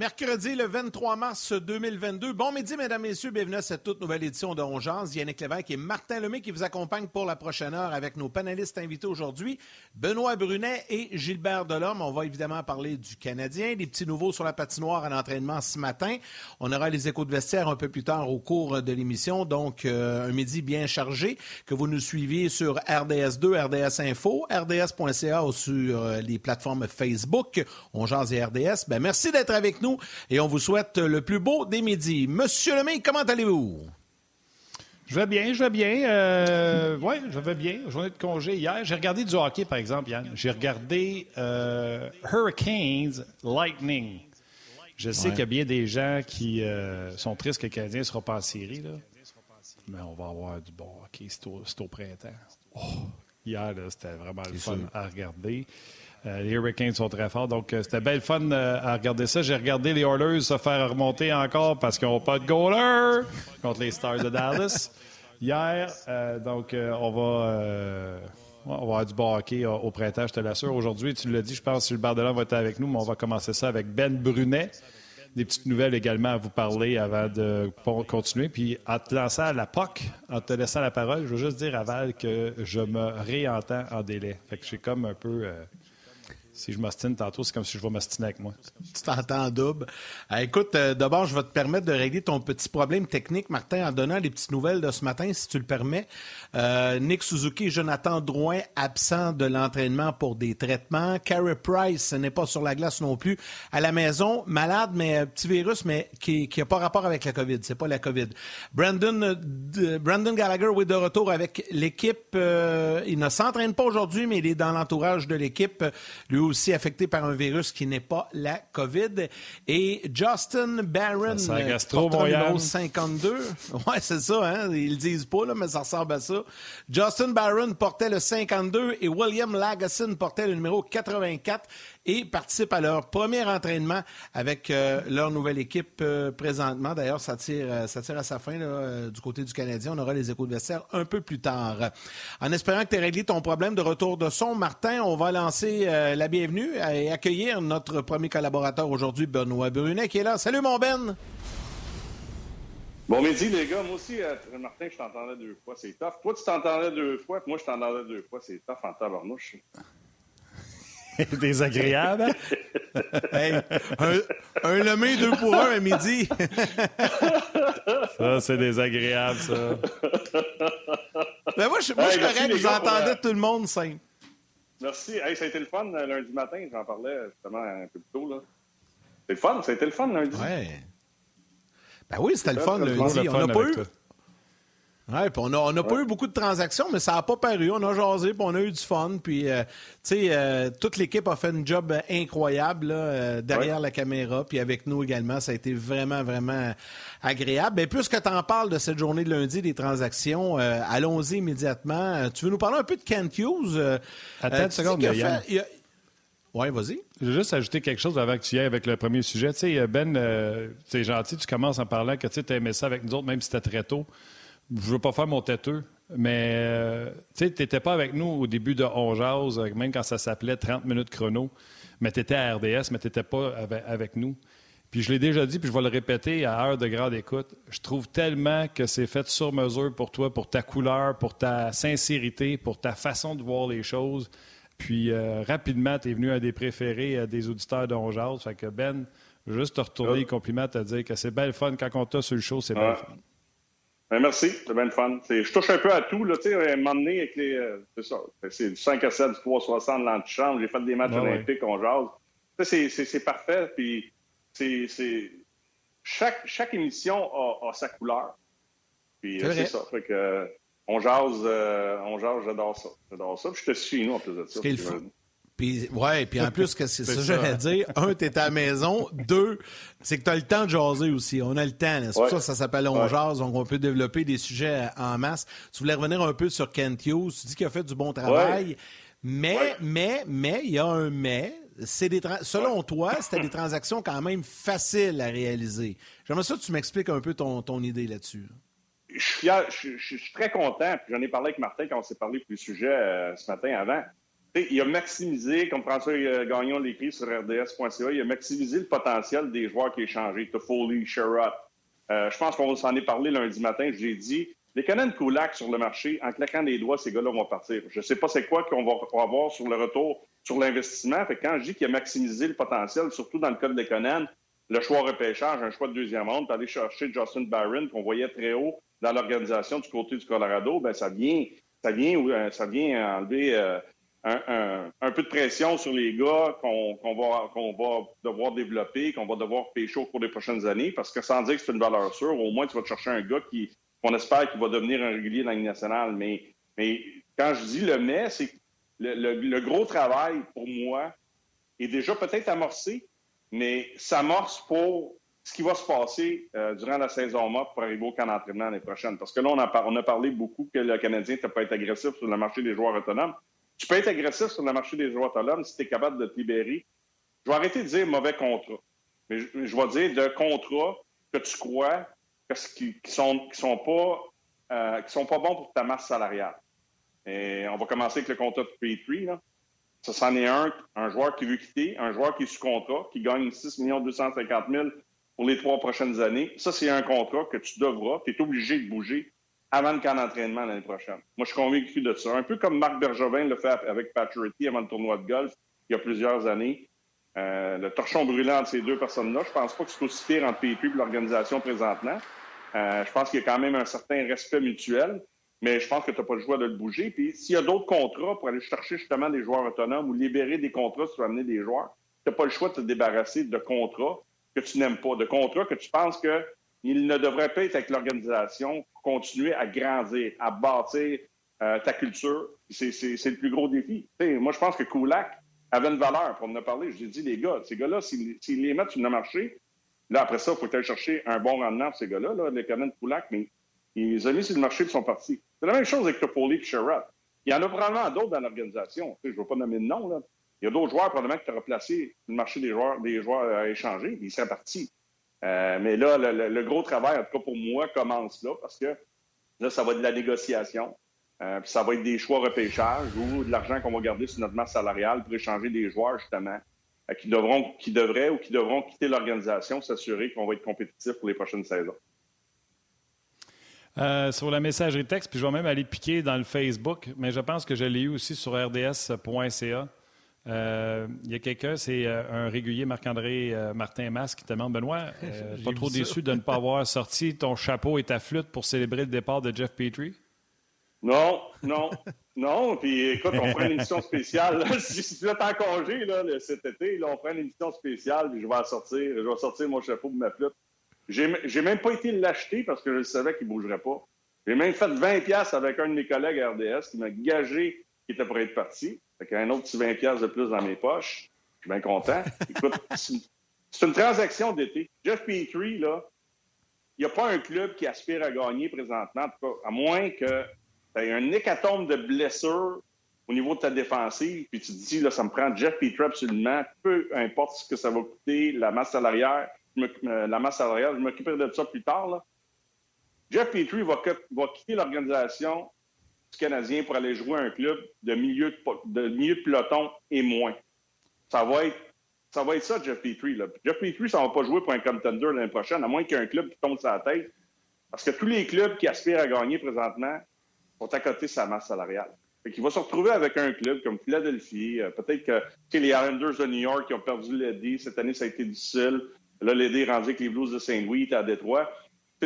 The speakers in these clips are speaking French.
Mercredi le 23 mars 2022. Bon midi, mesdames, messieurs. Bienvenue à cette toute nouvelle édition de Ongeance. Yannick Lévesque et Martin Lemay qui vous accompagnent pour la prochaine heure avec nos panélistes invités aujourd'hui, Benoît Brunet et Gilbert Delorme. On va évidemment parler du Canadien, des petits nouveaux sur la patinoire à l'entraînement ce matin. On aura les échos de vestiaire un peu plus tard au cours de l'émission. Donc, euh, un midi bien chargé que vous nous suiviez sur RDS2, RDS Info, RDS.ca ou sur euh, les plateformes Facebook. Ongeance et RDS. Ben, merci d'être avec nous et on vous souhaite le plus beau des midis. Monsieur Lemay, comment allez-vous? Je vais bien, je vais bien. Euh, oui, je vais bien. Journée de congé hier. J'ai regardé du hockey, par exemple, Yann. J'ai regardé euh, Hurricanes Lightning. Je sais qu'il y a bien des gens qui euh, sont tristes que le Canadien ne sera pas en série, là. mais on va avoir du bon hockey. C'est au, printemps. Oh, hier, c'était vraiment le fun à regarder. Euh, les Hurricanes sont très forts. Donc, euh, c'était belle fun euh, à regarder ça. J'ai regardé les Oilers se faire remonter encore parce qu'ils n'ont pas de goaler contre les Stars de Dallas hier. donc, on va. On va avoir du bon hockey au printemps, je te l'assure. Aujourd'hui, tu l'as dit, je pense que le Bardelin va être avec nous, mais on va commencer ça avec Ben Brunet. Des petites nouvelles également à vous parler avant de continuer. Puis, en te lançant à la POC, en te laissant la parole, je veux juste dire à Val que je me réentends en délai. Fait que j'ai comme un peu si je m'ostine tantôt, c'est comme si je vais m'ostiner avec moi. Tu t'entends en double. Euh, écoute, euh, d'abord, je vais te permettre de régler ton petit problème technique, Martin, en donnant les petites nouvelles de ce matin, si tu le permets. Euh, Nick Suzuki et Jonathan Drouin absents de l'entraînement pour des traitements. Carey Price n'est pas sur la glace non plus. À la maison, malade, mais petit virus, mais qui n'a pas rapport avec la COVID. C'est pas la COVID. Brandon, Brandon Gallagher, oui, de retour avec l'équipe. il ne s'entraîne pas aujourd'hui, mais il est dans l'entourage de l'équipe. Lui aussi affecté par un virus qui n'est pas la COVID. Et Justin Barron, gastro, numéro 52. Ouais, c'est ça, hein? Ils le disent pas, là, mais ça ressemble à ça. Justin Barron portait le 52 et William Lagasson portait le numéro 84 et participent à leur premier entraînement avec euh, leur nouvelle équipe euh, présentement. D'ailleurs, ça tire, euh, ça tire à sa fin du côté du Canadien. On aura les échos de vestiaire un peu plus tard. En espérant que tu aies réglé ton problème de retour de son, Martin, on va lancer la bienvenue et accueillir notre premier collaborateur aujourd'hui, Benoît Brunet, qui est là. Salut, mon Ben! Bon midi, les gars. Moi aussi, Martin, je t'entendais deux fois. C'est tough. Toi, tu t'entendais deux fois, puis moi, je t'entendais deux fois. C'est tough en tabarnouche. désagréable. hey, un, un lemé deux pour un à midi. ça, c'est désagréable, ça. Mais moi, je, moi, je suis correct, vous entendez tout le monde simple. Merci. Hey, ça a été le fun euh, lundi matin. J'en parlais justement un peu plus tôt. Là. C'est le fun. Ça a été le fun lundi. Ouais. Ben oui, c'était le fun lundi. On n'a pas eu. Puis on n'a pas eu beaucoup de transactions, mais ça n'a pas paru. On a jasé, puis on a eu du fun. Puis, euh, tu sais, euh, toute l'équipe a fait un job incroyable euh, derrière la caméra, puis avec nous également. Ça a été vraiment, vraiment agréable. Mais puisque tu en parles de cette journée de lundi des transactions, allons-y immédiatement. Tu veux nous parler un peu de Kent Hughes? Attends une seconde. Oui, vas-y. Je veux juste ajouter quelque chose avant que tu y ailles avec le premier sujet. Tu sais, Ben, c'est gentil, tu commences en parlant que tu aimais ça avec nous autres, même si c'était très tôt je veux pas faire mon têteux, mais euh, tu n'étais pas avec nous au début de On euh, même quand ça s'appelait 30 minutes chrono, mais tu étais à RDS, mais tu n'étais pas avec, nous. Puis je l'ai déjà dit, puis je vais le répéter à heure de grande écoute. Je trouve tellement que c'est fait sur mesure pour toi, pour ta couleur, pour ta sincérité, pour ta façon de voir les choses. Puis euh, rapidement, tu es venu un des préférés des auditeurs de On Fait que Ben, juste te retourner les compliments, te dire que c'est belle fun. Quand on t'a sur le show, c'est belle fun. Ben, merci, c'est bien le fun. Je touche un peu à tout. Là, à un moment donné, avec les. Euh, c'est ça. C'est du 5 à 7, du 360 l'antichambre. J'ai fait des matchs olympiques, on jase. C'est parfait. Puis, c'est. Chaque, chaque émission a, sa couleur. Puis, euh, c'est ça. Fait que, on jase, euh, on jase, j'adore ça. J'adore ça. Puis, je te suis, nous, en plus de ça. Puis, ouais, puis en plus, que c'est ça que j'allais dire. Un, t'es à la maison. Deux, c'est que tu as le temps de jaser aussi. On a le temps. C'est pour ça que ça s'appelle On jase, donc on peut développer des sujets en masse. Tu voulais revenir un peu sur Kent Hughes. Tu dis qu'il a fait du bon travail. Mais, mais, mais, il y a un mais. Des selon toi, c'était des transactions quand même faciles à réaliser. J'aimerais ça que tu m'expliques un peu ton, ton idée là-dessus. Je suis fier, je, suis très content. J'en ai parlé avec Martin quand on s'est parlé pour le sujet euh, ce matin avant. Il a maximisé, comme François euh, Gagnon l'écrit sur RDS.ca, il a maximisé le potentiel des joueurs qui échangé. Toffoli, Sherrod. Euh, je pense qu'on s'en est parlé lundi matin. Je l'ai dit, les Canadiens Kulak sur le marché, en claquant des doigts, ces gars-là vont partir. Je ne sais pas c'est quoi qu'on va avoir sur le retour sur l'investissement. Fait quand je dis qu'il a maximisé le potentiel, surtout dans le cas de Lekonen, le choix repêchage, un choix de deuxième ronde, aller chercher Justin Barron, qu'on voyait très haut dans l'organisation du côté du Colorado, ben ça vient, ça vient, euh, ça vient enlever euh, un, peu de pression sur les gars qu'on va, va devoir développer, qu'on va devoir pêcher au cours des prochaines années, parce que sans dire que c'est une valeur sûre, au moins tu vas te chercher un gars qui, qu'on espère qu'il va devenir un régulier dans la Ligue nationale. Mais, mais quand je dis le mais, c'est que le, gros travail pour moi est déjà peut-être amorcé, mais s'amorce pour ce qui va se passer euh, durant la saison morte pour arriver au camp d'entraînement l'année prochaine. Parce que là, on a, on a parlé beaucoup que le Canadien ne peut pas être agressif sur le marché des joueurs autonomes. Tu peux être agressif sur le marché des joueurs autonomes si tu es capable de te libérer. Je vais arrêter de dire mauvais contrat. Mais je, vais dire de contrat que tu crois qui, qui sont sont pas euh, sont bons pour ta masse salariale. On va commencer avec le contrat de Petrie. Là. Ça, c'en est un, un joueur qui veut quitter, un joueur qui est sous contrat, qui gagne 6 250 000 pour les trois prochaines années. Ça, c'est un contrat que tu devras, tu es obligé de bouger avant le camp d'entraînement l'année prochaine. Moi, je suis convaincu de ça. Un peu comme Marc Bergevin le fait avec Patrick avant le tournoi de golf il y a plusieurs années. Euh, le torchon brûlant entre ces deux personnes-là, je pense pas que c'est aussi pire entre Petrie et l'organisation présentement. Euh, je pense qu'il y a quand même un certain respect mutuel, mais je pense que tu n'as pas le choix de le bouger. Puis s'il y a d'autres contrats pour aller chercher justement des joueurs autonomes ou libérer des contrats si tu veux amener des joueurs, tu n'as pas le choix de te débarrasser de contrats que tu n'aimes pas, de contrats que tu penses qu'il ne devrait pas être avec l'organisation continuer à grandir, à bâtir euh, ta culture. C'est le plus gros défi. moi, je pense que Kulak avait une valeur. Pour en a parlé, je ai dit, les gars, ces gars-là, s'ils les mettent sur le marché, Là, après ça, il faut aller chercher un bon rendement pour ces gars-là, là, les de Poulac, mais ils ont mis sur le marché de son parti. C'est la même chose avec Toffoli et Sherrod. Il y en a probablement d'autres dans l'organisation. je ne veux pas nommer de nom. Il y a d'autres joueurs probablement qui tu placé le marché des joueurs, des joueurs à échanger, ils seraient partis. Euh, mais là, le, gros travail, en tout cas pour moi, commence là, parce que là, ça va être de la négociation. Euh, puis ça va être des choix repêchage ou de l'argent qu'on va garder sur notre masse salariale pour échanger des joueurs, justement, euh, qui, devront, qui devraient ou qui devront quitter l'organisation, s'assurer qu'on va être compétitif pour les prochaines saisons. Sur la messagerie texte, puis je vais même aller piquer dans le Facebook, mais je pense que je l'ai eu aussi sur rds.ca. Euh, il y a quelqu'un, c'est un régulier, Marc-André Martin Mas, qui te demande Benoît, pas trop déçu de ne pas avoir sorti ton chapeau et ta flûte pour célébrer le départ de Jeff Petrie? Non, non, non. Puis écoute, on prend une émission spéciale. si tu es en congé là, cet été, là, on prend une émission spéciale, puis je vais sortir. Je vais sortir mon chapeau de ma flûte. J'ai même pas été l'acheter parce que je savais qu'il ne bougerait pas. J'ai même fait 20$ avec un de mes collègues à RDS qui m'a gagé qu'il était prêt être parti. Fait un autre petit 20$ de plus dans mes poches. Je suis bien content. Écoute, c'est une transaction d'été. Jeff Petrie, là, il n'y a pas un club qui aspire à gagner présentement, à moins que tu as un hécatombe de blessures au niveau de ta défensive, puis tu te dis, là, ça me prend Jeff Petrie absolument, peu importe ce que ça va coûter, la masse salariale, euh, la masse salariale, je m'occuperai de ça plus tard. Là. Jeff Petrie va, quitter l'organisation Canadien pour aller jouer un club de milieu de, milieu de peloton et moins. Ça va être ça, Jeff Petrie. Jeff Petrie, ça ne va pas jouer pour un contender l'année prochaine, à moins qu'il y ait un club qui tombe sur la tête. Parce que tous les clubs qui aspirent à gagner présentement sont à côté de sa masse salariale. Fait qu'il va se retrouver avec un club comme Philadelphie. Euh, peut-être que les Islanders de New York qui ont perdu l'Eddie. Cette année, ça a été difficile. Là, l'Eddie est rendu avec les Blues de Saint-Louis, à Détroit.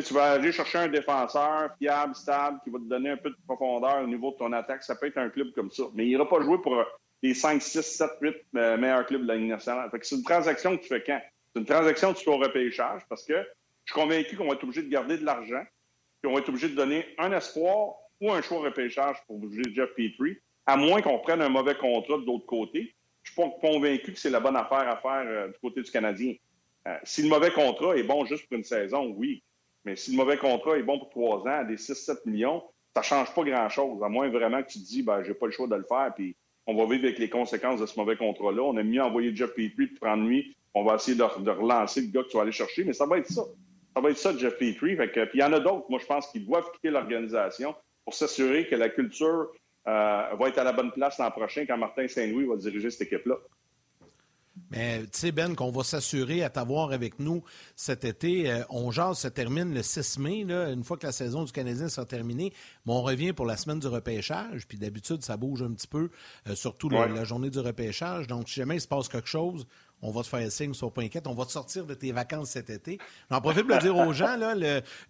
Tu vas aller chercher un défenseur fiable, stable, qui va te donner un peu de profondeur au niveau de ton attaque. Ça peut être un club comme ça. Mais il n'ira pas jouer pour euh, les 5, 6, 7, 8 meilleurs clubs de la Ligue nationale. Fait que c'est une transaction que tu fais quand? C'est une transaction que tu fais repêchage parce que je suis convaincu qu'on va être obligé de garder de l'argent puis on va être obligé de donner un espoir ou un choix repêchage pour bouger Jeff Petrie, à moins qu'on prenne un mauvais contrat de l'autre côté. Je suis pas convaincu que c'est la bonne affaire à faire euh, du côté du Canadien. Euh, si le mauvais contrat est bon juste pour une saison, oui. Mais si le mauvais contrat est bon pour trois ans, des 6-7 millions, ça ne change pas grand-chose, à moins vraiment que tu te dis, ben, j'ai pas le choix de le faire, puis on va vivre avec les conséquences de ce mauvais contrat-là. On a mieux envoyer Jeff Petrie pour prendre lui. On va essayer de, relancer le gars que tu vas aller chercher, mais ça va être ça. Ça va être ça, Jeff Petrie. puis il y en a d'autres, moi, je pense, qui doivent quitter l'organisation pour s'assurer que la culture euh, va être à la bonne place l'an prochain quand Martin Saint-Louis va diriger cette équipe-là. Mais tu sais, Ben, qu'on va s'assurer à t'avoir avec nous cet été. Euh, on jase se termine le 6 mai, là, une fois que la saison du Canadien sera terminée. Mais on revient pour la semaine du repêchage. Puis d'habitude, ça bouge un petit peu, euh, surtout la, journée du repêchage. Donc, si jamais il se passe quelque chose, on va te faire signe, sois pas inquiète, on va te sortir de tes vacances cet été. J'en profite pour le dire aux gens, là,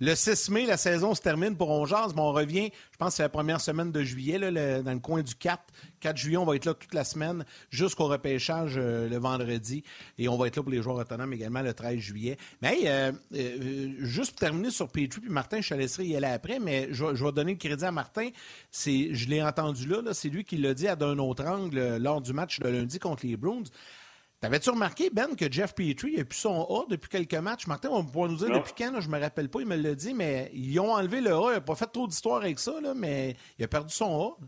le, 6 mai, la saison se termine pour Ongeaz, mais on revient, je pense que c'est la première semaine de juillet, là, dans le coin du 4. 4 juillet, on va être là toute la semaine jusqu'au repêchage euh, le vendredi. Et on va être là pour les joueurs autonomes également le 13 juillet. Mais euh, euh, juste pour terminer sur Petrie, puis Martin, je te laisserai y aller après, mais je, vais donner le crédit à Martin. je l'ai entendu là, là c'est lui qui l'a dit à d'un autre angle lors du match de lundi contre les Bruins. T'avais-tu remarqué, Ben, que Jeff Petrie a plus son A depuis quelques matchs? Martin, on pourra nous dire depuis quand, je me rappelle pas, il me l'a dit, mais ils ont enlevé le A. Il n'a pas fait trop d'histoire avec ça, mais il a perdu son A.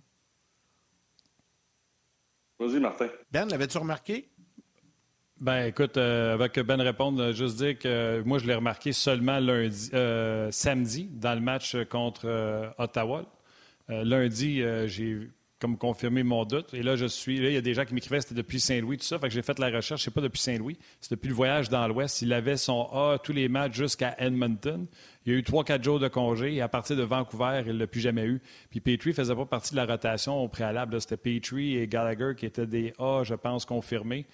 Vas-y, Martin. Ben, l'avais-tu remarqué? Ben, écoute, euh, avec Ben répondre, juste dire que moi, je l'ai remarqué seulement lundi, euh, samedi, dans le match contre euh, Ottawa. lundi, j'ai comme confirmer mon doute. Et là, je suis. Là, il y a des gens qui m'écrivaient c'était depuis Saint-Louis, tout ça. Fait que j'ai fait la recherche. C'est pas depuis Saint-Louis. C'est depuis le voyage dans l'Ouest. Il avait son A tous les matchs jusqu'à Edmonton. Il y a eu trois, quatre jours de congé et à partir de Vancouver, il ne l'a plus jamais eu. Puis Petrie ne faisait pas partie de la rotation au préalable. C'était Petrie et Gallagher qui étaient des A, je pense, confirmés.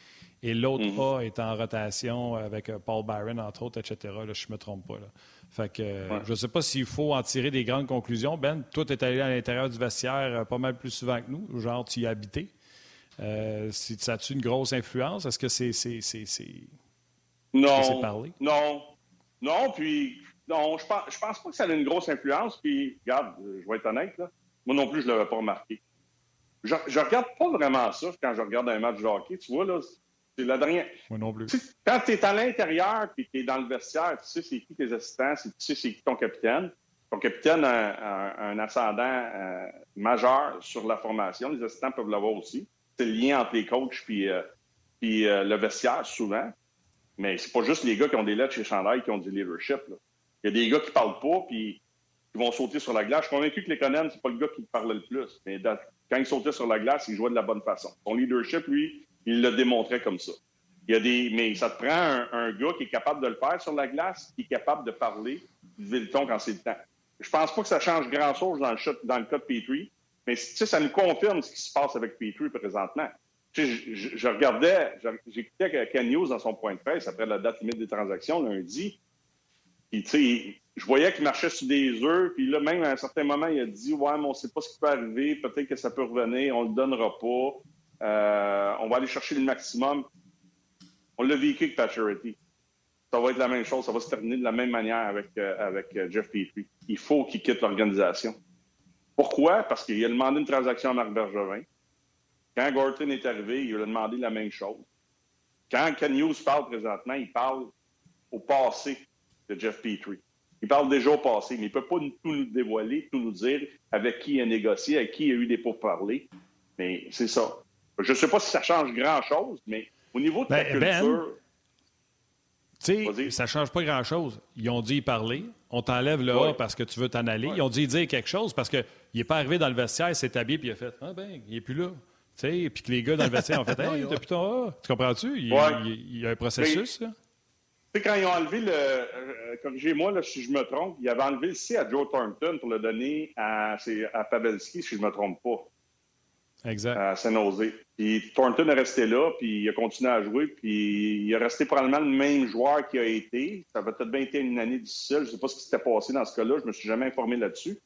Et l'autre mm-hmm. A est en rotation avec euh, Paul Byron, entre autres, etc. Là, je ne me trompe pas. Là. Fait que, Je ne sais pas s'il faut en tirer des grandes conclusions. Ben, toi, tu es allé à l'intérieur du vestiaire euh, pas mal plus souvent que nous. Genre, tu y as habité. Euh, ça a-tu une grosse influence? Est-ce que c'est. Non. parlé? Non. Non, puis. Non, je pense, je pense pas que ça a une grosse influence. Puis, regarde, je vais être honnête, là. Moi non plus, je ne l'avais pas remarqué. Je, je regarde pas vraiment ça quand je regarde un match de hockey. Tu vois, là, c'est la dernière. Moi non plus. quand tu es à l'intérieur et tu es dans le vestiaire, tu sais c'est qui tes assistants, tu sais c'est qui ton capitaine. Ton capitaine a, un ascendant euh, majeur sur la formation. Les assistants peuvent l'avoir aussi. C'est le lien entre les coachs puis, euh, puis euh, le vestiaire, souvent. Mais c'est pas juste les gars qui ont des lettres chez Chandail qui ont du leadership. Il y a des gars qui parlent pas puis qui vont sauter sur la glace. Je suis convaincu que les Conan, c'est pas le gars qui parlait le plus. Mais quand il sautait sur la glace, il jouait de la bonne façon. Son leadership, lui, il le démontrait comme ça. Il y a des, mais ça te prend un, gars qui est capable de le faire sur la glace, qui est capable de parler, de le ton quand c'est le temps. Je pense pas que ça change grand-chose dans le, dans le cas de Petrie, mais ça nous confirme ce qui se passe avec Petrie présentement. Je, je, regardais, j'écoutais Ken News dans son point de presse après la date limite des transactions lundi. Puis, tu sais, je voyais qu'il marchait sur des œufs. Puis là, même à un certain moment, il a dit Ouais, mais on ne sait pas ce qui peut arriver. Peut-être que ça peut revenir. On ne le donnera pas. Euh, on va aller chercher le maximum. On l'a vécu avec Paturity. Ça va être la même chose. Ça va se terminer de la même manière avec, euh, avec euh, Jeff Petrie. Il faut qu'il quitte l'organisation. Pourquoi? Parce qu'il a demandé une transaction à Marc Bergevin. Quand Gorton est arrivé, il a demandé la même chose. Quand Ken Hughes parle présentement, il parle au passé de Jeff Petrie. Il parle déjà au passé, mais il ne peut pas tout nous dévoiler, tout nous dire avec qui il a négocié, avec qui il a eu des pourparlers. Mais c'est ça. Je ne sais pas si ça change grand-chose, mais au niveau de la ben, ben, culture... Tu sais, ça ne change pas grand-chose. Ils ont dit y parler. On t'enlève le A parce que tu veux t'en aller. Ils ont dit dire quelque chose parce qu'il n'est pas arrivé dans le vestiaire, il s'est habillé puis il a fait Ah ben, il n'est plus là. Tu sais, puis que les gars dans le vestiaire ont fait Hey, t'as plus ton A. Tu comprends-tu? Il, y a un processus. Tu sais, quand ils ont enlevé le. Euh, corrigez-moi si je me trompe, ils avaient enlevé le C à Joe Thornton pour le donner à, à Pavelski, si je ne me trompe pas exact. à Saint-Nosé. Puis Thornton est resté là, puis il a continué à jouer, puis il est resté probablement le même joueur qu'il a été. Ça va peut-être bien été une année difficile. Je ne sais pas ce qui s'était passé dans ce cas-là. Je ne me suis jamais informé là-dessus.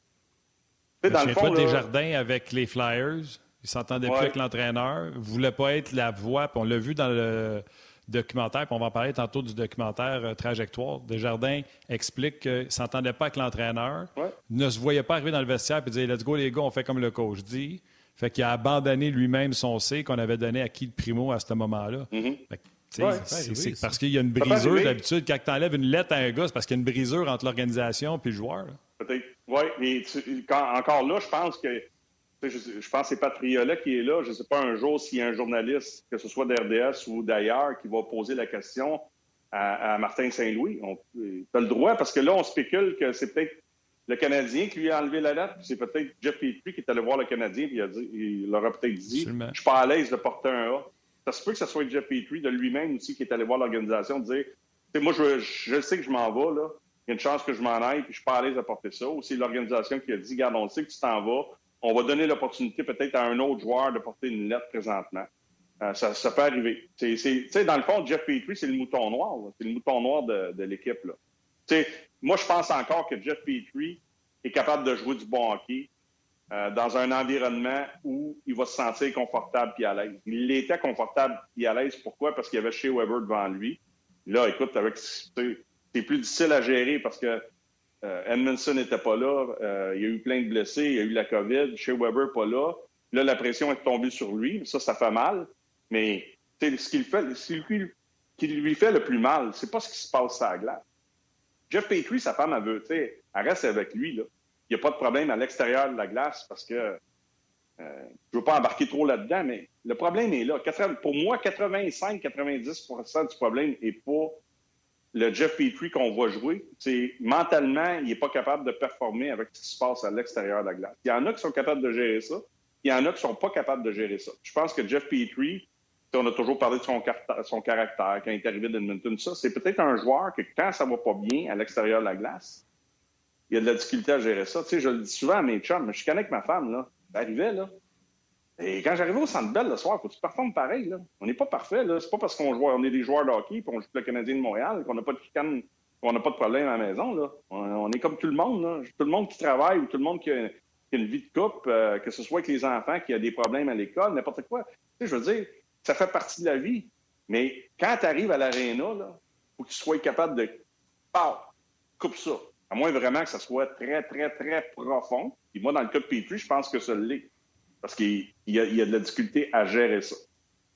Dans le fond, des jardins avec les Flyers. Il s'entendait plus avec l'entraîneur. Il ne voulait pas être la voix. Puis on l'a vu dans le documentaire, puis on va en parler tantôt du documentaire euh, Trajectoire. Desjardins explique qu'il ne s'entendait pas avec l'entraîneur, ne se voyait pas arriver dans le vestiaire et dire Let's go, les gars, on fait comme le coach dit. Fait qu'il a abandonné lui-même son C qu'on avait donné à Keith Primo à ce moment-là. Mm-hmm. C'est parce qu'il y a une brisure d'habitude. Quand tu enlèves une lettre à un gars, c'est parce qu'il y a une brisure entre l'organisation et le joueur. Peut-être. Oui, mais encore là, je pense que je, pense que c'est Patriolet qui est là. Je ne sais pas un jour s'il y a un journaliste, que ce soit d'RDS ou d'ailleurs, qui va poser la question à, Martin Saint-Louis. Tu as le droit, parce que là, on spécule que c'est peut-être le Canadien qui lui a enlevé la lettre, c'est peut-être Jeff Petrie qui est allé voir le Canadien, et il, a dit, il leur a peut-être dit Je suis pas à l'aise de porter un A. Ça se peut que ce soit Jeff Petrie de lui-même aussi qui est allé voir l'organisation, dire Moi, je, je sais que je m'en vais, là. Il y a une chance que je m'en aille, puis je suis pas à l'aise de porter ça. Ou c'est l'organisation qui a dit Garde, on sait que tu t'en vas, on va donner l'opportunité peut-être à un autre joueur de porter une lettre présentement. Euh, ça, ça, peut arriver. C'est, dans le fond, Jeff Petrie, c'est le mouton noir. C'est le mouton noir de, de l'équipe. Moi, je pense encore que Jeff Petrie est capable de jouer du bon hockey euh, dans un environnement où il va se sentir confortable et à l'aise. Il était confortable et à l'aise. Pourquoi? Parce qu'il y avait Shea Weber devant lui. Là, écoute, avec c'est plus difficile à gérer parce que euh, Edmondson n'était pas là. Euh, il y a eu plein de blessés. Il y a eu la COVID. Chez Weber, pas là. Là, la pression est tombée sur lui. Ça, ça fait mal. Mais ce qu'il fait, ce qui lui fait le plus mal, c'est pas ce qui se passe à la glace. Jeff Petrie, sa femme, elle veut, tu sais, elle reste avec lui. Là. Il n'y a pas de problème à l'extérieur de la glace parce que euh, je ne veux pas embarquer trop là-dedans, mais le problème est là. Pour moi, 85-90% du problème n'est pas le Jeff Petrie qu'on voit jouer, c'est mentalement, il n'est pas capable de performer avec ce qui se passe à l'extérieur de la glace. Il y en a qui sont capables de gérer ça, il y en a qui ne sont pas capables de gérer ça. Je pense que Jeff Petrie, on a toujours parlé de son, caractère quand il est arrivé d'Edmonton, ça, c'est peut-être un joueur que quand ça va pas bien à l'extérieur de la glace, il y a de la difficulté à gérer ça. Tu sais, je le dis souvent à mes chums, je connais que ma femme, là, elle arrivait, là, et quand j'arrivais au Centre Bell le soir, faut que tu performes pareil. Là. On n'est pas parfait. Là. C'est pas parce qu'on joue, on est des joueurs de hockey et on joue le Canadien de Montréal qu'on n'a pas de qu'on n'a pas de problème à la maison. Là. On, est comme tout le monde. Là. Tout le monde qui travaille ou tout le monde qui a, une vie de couple, euh, que ce soit avec les enfants qui a des problèmes à l'école, n'importe quoi. Tu sais, je veux dire, ça fait partie de la vie. Mais quand tu arrives à l'aréna, il faut que tu sois capable de Pow! coupe ça. À moins vraiment que ça soit très, très, très profond. Et moi, dans le cas de Petrie, je pense que ça l'est. Parce qu'il y, a de la difficulté à gérer ça.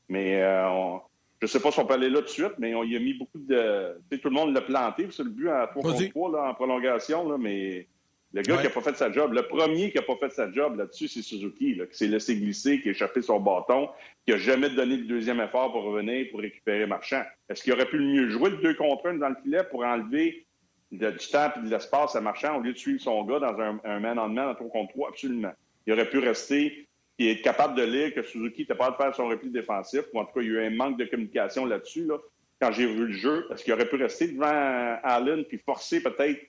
Mais euh, je ne sais pas si on peut aller là tout de suite, mais on y a mis beaucoup de. Tu sais, tout le monde l'a planté, c'est le but à 3 contre 3 en prolongation, là, mais le gars qui n'a pas fait sa job, le premier qui n'a pas fait sa job là-dessus, c'est Suzuki, là, qui s'est laissé glisser, qui a échappé son bâton, qui n'a jamais donné le deuxième effort pour revenir, pour récupérer Marchand. Est-ce qu'il aurait pu le mieux jouer le 2 contre 1 dans le filet pour enlever du temps et de l'espace à Marchand au lieu de suivre son gars dans un, man-on-man en 3 contre 3? Absolument. Il aurait pu rester qui est capable de lire que Suzuki n'était pas de faire son repli défensif, ou en tout cas, il y a eu un manque de communication là-dessus. Là. Quand j'ai vu le jeu, est-ce qu'il aurait pu rester devant Allen puis forcer peut-être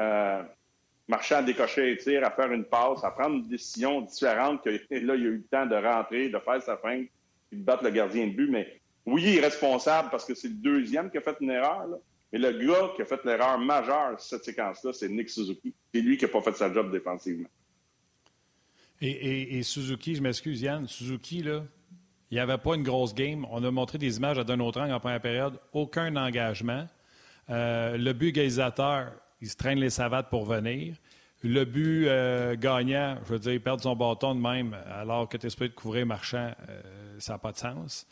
euh, Marchand à décocher un tir, à faire une passe, à prendre une décision différente, que là, il a eu le temps de rentrer, de faire sa fin, puis de battre le gardien de but. Mais oui, il est responsable parce que c'est le deuxième qui a fait une erreur. Mais le gars qui a fait l'erreur majeure cette séquence-là, c'est Nick Suzuki. C'est lui qui n'a pas fait sa job défensivement. Et, Suzuki, je m'excuse, Yann, Suzuki, là, il n'y avait pas une grosse game. On a montré des images à d'un autre angle en première période. Aucun engagement. Euh, le but égalisateur, il se traîne les savates pour venir. Le but euh, gagnant, je veux dire, perdre son bâton de même alors que tu es de couvrir marchand, euh, ça n'a pas de sens.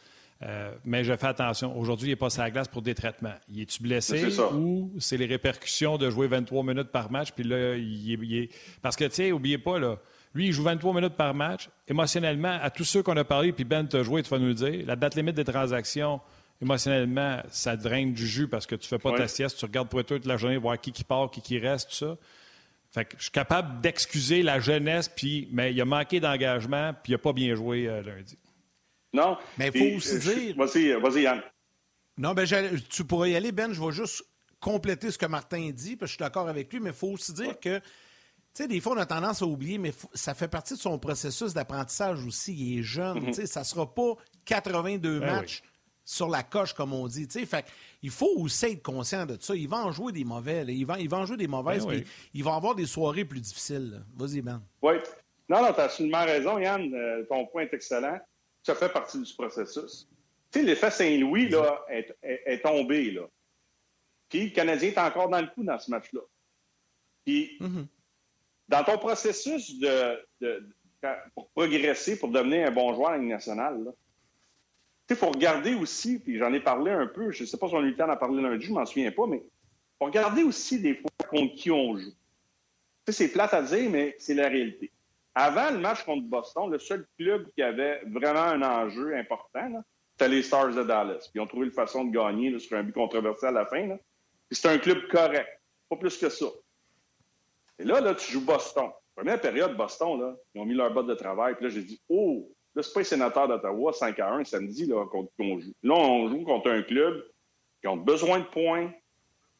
mais je fais attention. Aujourd'hui, il n'est pas sur la glace pour des traitements. Il est-tu blessé ou c'est les répercussions de jouer 23 minutes par match? Puis là, il est... Parce que, tu sais, n'oubliez pas, là, lui, il joue 23 minutes par match. Émotionnellement, à tous ceux qu'on a parlé, puis Ben t'a joué, tu vas nous le dire, la date limite des transactions, émotionnellement, ça draine du jus parce que tu fais pas ta sieste, tu regardes pour toi toute la journée, voir qui qui part, qui qui reste, tout ça. Fait que je suis capable d'excuser la jeunesse, puis, mais il a manqué d'engagement, puis il n'a pas bien joué euh, lundi. Non. Mais il faut aussi euh, dire. Vas-y, vas-y, Yann. Non, ben, tu pourrais y aller, Ben. Je vais juste compléter ce que Martin dit, parce que je suis d'accord avec lui, mais il faut aussi dire que tu sais, des fois, on a tendance à oublier, mais ça fait partie de son processus d'apprentissage aussi. Il est jeune. Mhm. Tu sais, ça sera pas 82 ben matchs sur la coche, comme on dit. Fait il faut aussi être conscient de ça. Il va en jouer des mauvais. Il, va, il va en jouer des mauvaises. Ben il va avoir des soirées plus difficiles. Vas-y, Ben. Oui. Non, non, tu as absolument raison, Yann. Euh, ton point est excellent. Ça fait partie du processus. Tu sais, l'effet Saint-Louis là, est, tombé. Là. Puis le Canadien est encore dans le coup dans ce match-là. Puis. Mhm. Dans ton processus de, pour progresser, pour devenir un bon joueur à la nationale, il faut regarder aussi, puis j'en ai parlé un peu, je ne sais pas si on a eu le temps d'en parler lundi, je ne m'en souviens pas, mais il faut regarder aussi des fois contre qui on joue. c'est plate à dire, mais c'est la réalité. Avant le match contre Boston, le seul club qui avait vraiment un enjeu important, c'était les Stars de Dallas. Puis ils ont trouvé une façon de gagner sur un but controversé à la fin. Là. c'est un club correct, pas plus que ça. Et là, là, tu joues Boston. Première période, Boston, là, ils ont mis leur botte de travail. Puis là, j'ai dit, oh, là, c'est pas les sénateurs d'Ottawa, 5 à 1 samedi, là, qu'on joue. Là, on joue contre un club qui a besoin de points,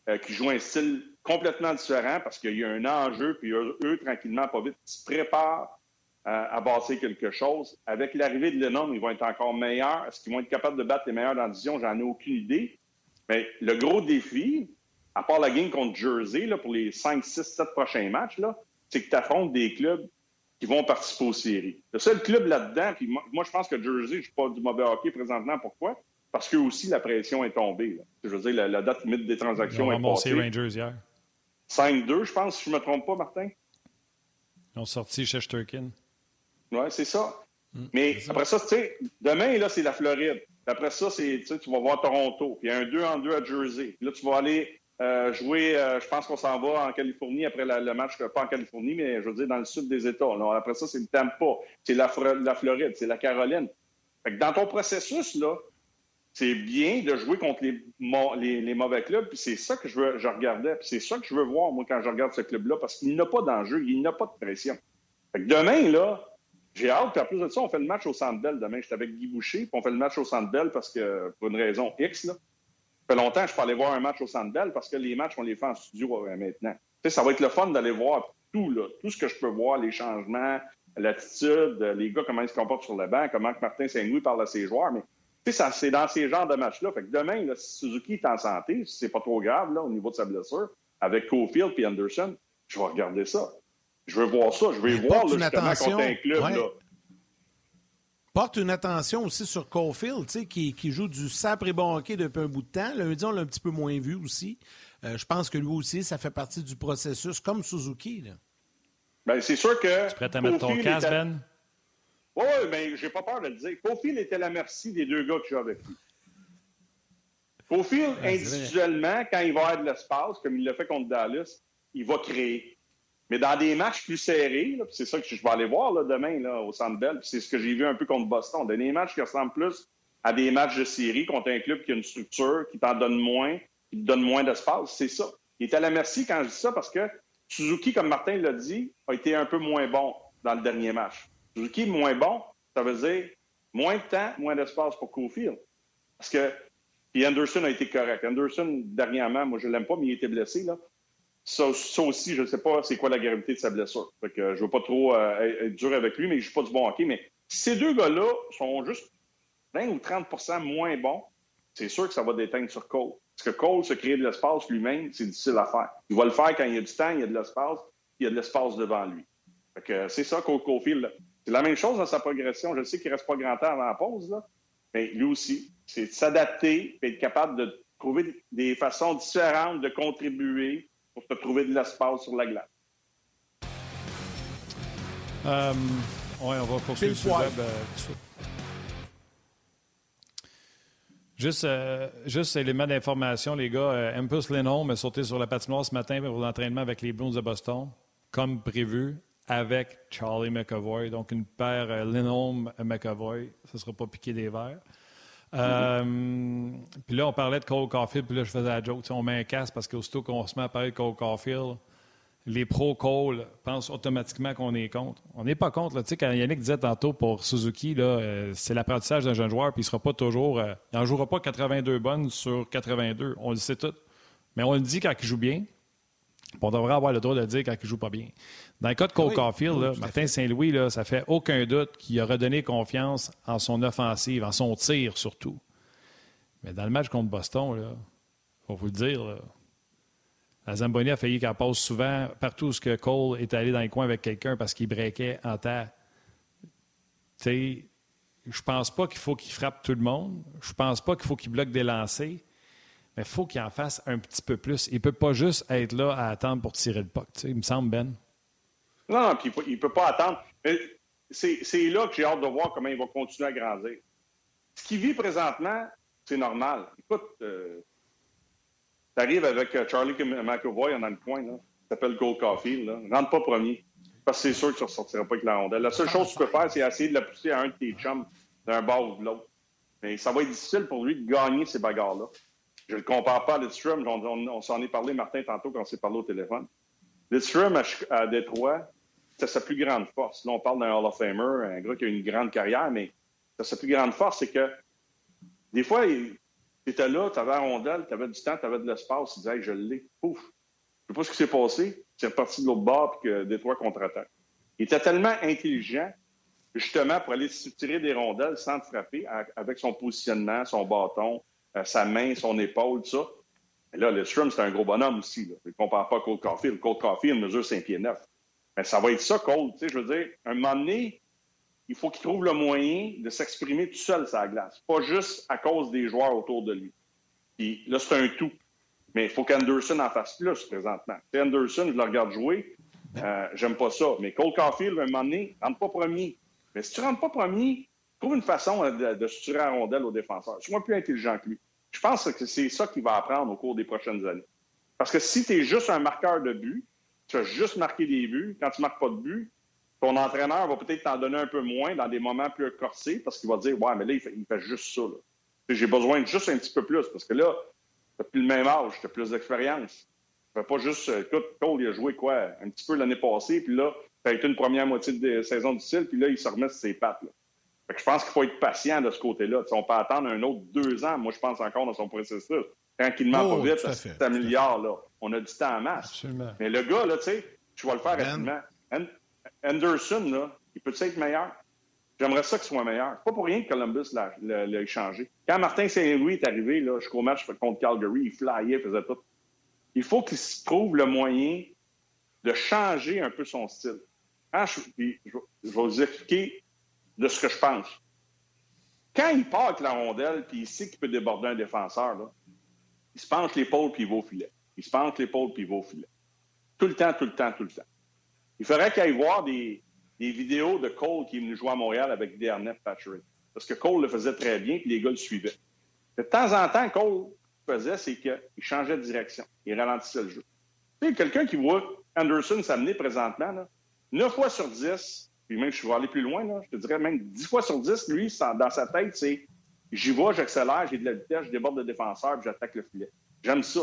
euh, qui joue un style complètement différent parce qu'il y a un enjeu, puis eux, tranquillement, pas vite, se préparent à, bâtir quelque chose. Avec l'arrivée de Lennon, ils vont être encore meilleurs. Est-ce qu'ils vont être capables de battre les meilleurs dans la division? J'en ai aucune idée. Mais le gros défi, à part la game contre Jersey, là, pour les 5, 6, 7 prochains matchs, c'est que tu affrontes des clubs qui vont participer aux séries. Le seul club là-dedans, puis moi, je pense que Jersey, je ne suis pas du mauvais hockey présentement. Pourquoi? Parce que aussi, la pression est tombée. Je veux dire, la, date limite des transactions est passée. Rangers hier. 5-2, je pense, si je ne me trompe pas, Martin. Ils ont sorti Shesterkin. Oui, c'est ça. Mm, Mais après ça, tu sais, demain, là, c'est la Floride. Après ça, c'est, tu vas voir Toronto. Puis il y a un 2 en 2 à Jersey. Puis là, tu vas aller euh, jouer, euh, je pense qu'on s'en va en Californie après le match, pas en Californie, mais je veux dire dans le sud des États. après ça, c'est le Tampa, c'est la, Floride, c'est la Caroline. Fait que dans ton processus, là, c'est bien de jouer contre les, mauvais clubs, puis c'est ça que je, veux, regardais, puis c'est ça que je veux voir, moi, quand je regarde ce club-là, parce qu'il n'a pas d'enjeu, il n'a pas de pression. Fait que demain, là, j'ai hâte, puis en plus de ça, on fait le match au Centre Bell demain. J'étais avec Guy Boucher, puis on fait le match au Centre parce que, pour une raison X, là. Ça fait longtemps que je peux aller voir un match au Centre Bell parce que les matchs, on les fait en studio euh, maintenant. Tu sais, ça va être le fun d'aller voir tout, là, tout ce que je peux voir, les changements, l'attitude, les gars, comment ils se comportent sur le banc, comment Martin Saint-Louis parle à ses joueurs, mais c'est dans ces genres de matchs-là. Fait que demain, si Suzuki est en santé, si c'est pas trop grave là, au niveau de sa blessure, avec Cofield et Anderson, je vais regarder ça. Je veux voir ça. Je veux voir là, justement contre un club. Là. Porte une attention aussi sur Caulfield, qui, qui joue du sapre et bon hockey depuis un bout de temps. Lundi, on l'a un petit peu moins vu aussi. Euh, je pense que lui aussi, ça fait partie du processus, comme Suzuki. Bien, c'est sûr que. Tu es prêt à mettre ton casque, Ben? Oui, mais ben, j'ai pas peur de le dire. Cofield était à la merci des deux gars que j'ai avec lui. Cofield, individuellement, quand il va avoir de l'espace, comme il l'a fait contre Dallas, il va créer. Mais dans des matchs plus serrés, c'est ça que je vais aller voir demain au Centre Bell, c'est ce que j'ai vu un peu contre Boston. Dans des matchs qui ressemblent plus à des matchs de série contre un club qui a une structure, qui t'en donne moins, qui te donne moins d'espace, c'est ça. Il est à la merci quand je dis ça parce que Suzuki, comme Martin l'a dit, a été un peu moins bon dans le dernier match. Suzuki moins bon, ça veut dire moins de temps, moins d'espace pour Cofield. Parce que puis Anderson a été correct. Anderson, dernièrement, moi, je l'aime pas, mais il était blessé. Là. Ça, aussi, je ne sais pas c'est quoi la gravité de sa blessure. Que je ne veux pas trop euh, être dur avec lui, mais je ne joue pas du bon hockey. Mais ces deux gars-là sont juste 20 ou 30% moins bons, c'est sûr que ça va déteindre sur Cole. Parce que Cole se crée de l'espace lui-même, c'est difficile à faire. Il va le faire quand il y a du temps, il y a de l'espace, il y a de l'espace devant lui. C'est ça, Cole. C'est la même chose dans sa progression. Je sais qu'il ne reste pas grand temps avant la pause, là, mais lui aussi, c'est de s'adapter et être capable de trouver des façons différentes de contribuer pour te trouver de l'espace sur la glace. Euh, oui, on va poursuivre le web. Euh, juste, euh, juste élément d'information, les gars. Euh, Empus Lennon m'a sauté sur la patinoire ce matin pour l'entraînement avec les Blues de Boston, comme prévu avec Charlie McAvoy. Donc, une paire euh, Lennon-McAvoy. Ce ne sera pas piqué des verres. Euh, puis là, on parlait de Cole Caulfield, puis là, je faisais la joke. On met un casque parce qu'aussitôt qu'on se met à parler de Cole Caulfield, les pros-Cole pensent automatiquement qu'on est contre. On n'est pas contre. Là. Quand Yannick disait tantôt pour Suzuki, là, euh, c'est l'apprentissage d'un jeune joueur, puis il sera pas toujours. il n'en jouera pas 82 bonnes sur 82. On le sait tout. Mais on le dit quand il joue bien. On devrait avoir le droit de le dire quand il joue pas bien. Dans le cas de Cole Caulfield, Martin Saint-Louis, ça fait aucun doute qu'il a redonné confiance en son offensive, en son tir surtout. Mais dans le match contre Boston, il faut vous le dire, la Zamboni a failli qu'elle passe souvent partout où que Cole est allé dans les coins avec quelqu'un parce qu'il breakait en terre. Je je pense pas qu'il faut qu'il frappe tout le monde. Je pense pas qu'il faut qu'il bloque des lancers. Mais il faut qu'il en fasse un petit peu plus. Il ne peut pas juste être là à attendre pour tirer le puck. Il me semble, Ben. Non, puis il ne peut pas attendre. C'est là que j'ai hâte de voir comment il va continuer à grandir. Ce qu'il vit présentement, c'est normal. Écoute, euh, tu arrives avec euh, Charlie McAvoy dans le coin, là. Il s'appelle Gold Coffee. Rentre pas premier. parce que c'est sûr que tu ne ressortiras pas avec la rondelle. La seule chose que tu peux faire, c'est essayer de la pousser à un de tes chums d'un bord ou de l'autre. Mais ça va être difficile pour lui de gagner ces bagarres-là. Je ne le compare pas à Lidstrom. On, on, s'en est parlé, Martin, tantôt, quand on s'est parlé au téléphone. Lidstrom, à, à Détroit, c'est sa plus grande force. Là, on parle d'un Hall of Famer, un gars qui a une grande carrière, mais sa plus grande force, c'est que des fois, tu étais là, tu avais la rondelle, tu avais du temps, tu avais de l'espace, tu disais, hey, je l'ai. Pouf! Je sais pas ce qui s'est passé. C'est reparti de l'autre bord puis que Détroit contre-attaque. Il était tellement intelligent, justement, pour aller se tirer des rondelles sans te frapper, avec son positionnement, son bâton, euh, sa main, son épaule, tout ça. Et là, le Strum, c'est un gros bonhomme aussi. Là. Je ne compare pas à Cole Caulfield. Cole Caulfield mesure 5 pieds 9. Mais ça va être ça, sais, je veux dire, un moment donné, il faut qu'il trouve le moyen de s'exprimer tout seul sur la glace. Pas juste à cause des joueurs autour de lui. Puis là, c'est un tout. Mais il faut qu'Anderson en fasse plus présentement. Anderson, je le regarde jouer, euh, j'aime pas ça. Mais Cole Caulfield, un moment donné, rentre pas premier. Mais si tu rentres pas premier, trouve une façon de, de se tirer à rondelle aux défenseurs. Sois plus intelligent que lui. Je pense que c'est ça qu'il va apprendre au cours des prochaines années. Parce que si tu es juste un marqueur de but, tu as juste marqué des buts, quand tu marques pas de but, ton entraîneur va peut-être t'en donner un peu moins dans des moments plus corsés parce qu'il va dire Ouais, mais là, il fait, juste ça. J'ai besoin de juste un petit peu plus parce que là, tu plus le même âge, tu as plus d'expérience. Tu ne pas juste. Écoute, Cole, il a joué quoi Un petit peu l'année passée, puis là, ça a été une première moitié de saison difficile, puis là, il se remet sur ses pattes. Je pense qu'il faut être patient de ce côté-là. on peut attendre un autre deux ans, moi, je pense encore dans son processus. Tranquillement, oh, pas vite, ça s'améliore. Là. On a du temps en masse. Absolument. Mais le gars, là, tu sais, tu vas le faire ben, rapidement. Anderson, là, il peut être meilleur? J'aimerais ça qu'il soit meilleur. C'est pas pour rien que Columbus l'a échangé. Quand Martin Saint-Louis est arrivé jusqu'au match contre Calgary, il flyait, il faisait tout. Il faut qu'il se trouve le moyen de changer un peu son style. je, je, vais vous expliquer de ce que je pense. Quand il part avec la rondelle, puis il sait qu'il peut déborder un défenseur, là, il se penche l'épaule puis il va au filet. Il se penche l'épaule puis il va au filet. Tout le temps, tout le temps, tout le temps. Il faudrait qu'il aille voir des, vidéos de Cole qui est venu jouer à Montréal avec Dernet Patrick. Parce que Cole le faisait très bien, puis les gars le suivaient. De temps en temps, Cole faisait, c'est qu'il changeait de direction. Il ralentissait le jeu. Quelqu'un qui voit Anderson s'amener présentement, là, 9 fois sur 10, puis même je vais aller plus loin, là, je te dirais même 10 fois sur 10, lui, dans sa tête, c'est j'y vais, j'accélère, j'ai de la vitesse, je déborde le défenseur, puis j'attaque le filet. J'aime ça.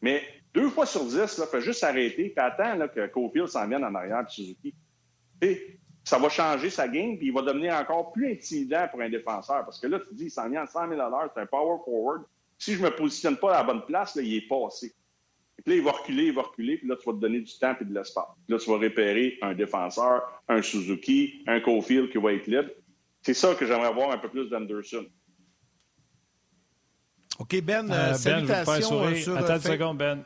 Mais deux fois sur dix, là, fait juste arrêter, puis attends là, que Cofield s'en vienne en arrière de Suzuki. ça va changer sa game, puis il va devenir encore plus intimidant pour un défenseur. Parce que là, tu dis, il s'en vient à 100 000 c'est un power forward. Si je ne me positionne pas à la bonne place, il est passé. Et puis là, il va reculer, il va reculer, puis là, tu vas te donner du temps et de l'espace. Là, tu vas repérer un défenseur, un Suzuki, un Cofield qui va être libre. C'est ça que j'aimerais voir un peu plus d'Anderson. OK, Ben, euh, ben salutations euh, sur Attends une seconde, Ben.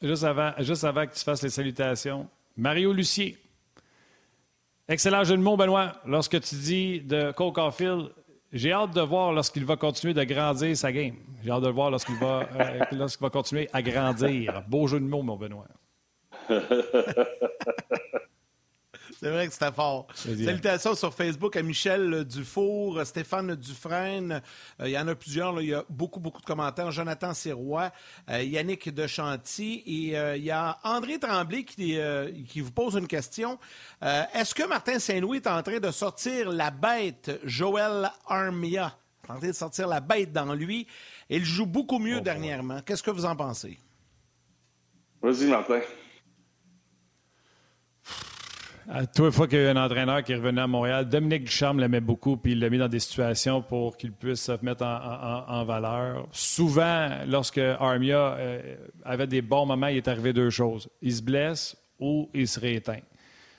Juste avant, juste avant que tu fasses les salutations, Mario Lucier. Excellent jeu de mots, Benoît. Lorsque tu dis de Cole Caulfield, j'ai hâte de voir lorsqu'il va continuer de grandir sa game. J'ai hâte de voir lorsqu'il va, euh, lorsqu'il va continuer à grandir. Beau jeu de mots, mon Benoît. C'est vrai que c'était fort. Salutations sur Facebook à Michel Dufour, Stéphane Dufresne. Euh, il y en a plusieurs. Il y a beaucoup, beaucoup de commentaires. Jonathan Sirois, euh, Yannick Dechanty. Et euh, il y a André Tremblay qui, qui vous pose une question. Est-ce que Martin Saint-Louis est en train de sortir la bête Joël Armia? est en train de sortir la bête dans lui. Il joue beaucoup mieux dernièrement. Qu'est-ce que vous en pensez? Vas-y, Martin. À tous les fois qu'il y a eu un entraîneur qui est revenu à Montréal, Dominique Ducharme l'aimait beaucoup, puis il l'a mis dans des situations pour qu'il puisse se mettre en, valeur. Souvent, lorsque Armia euh, avait des bons moments, il est arrivé deux choses. Il se blesse ou il se rééteint.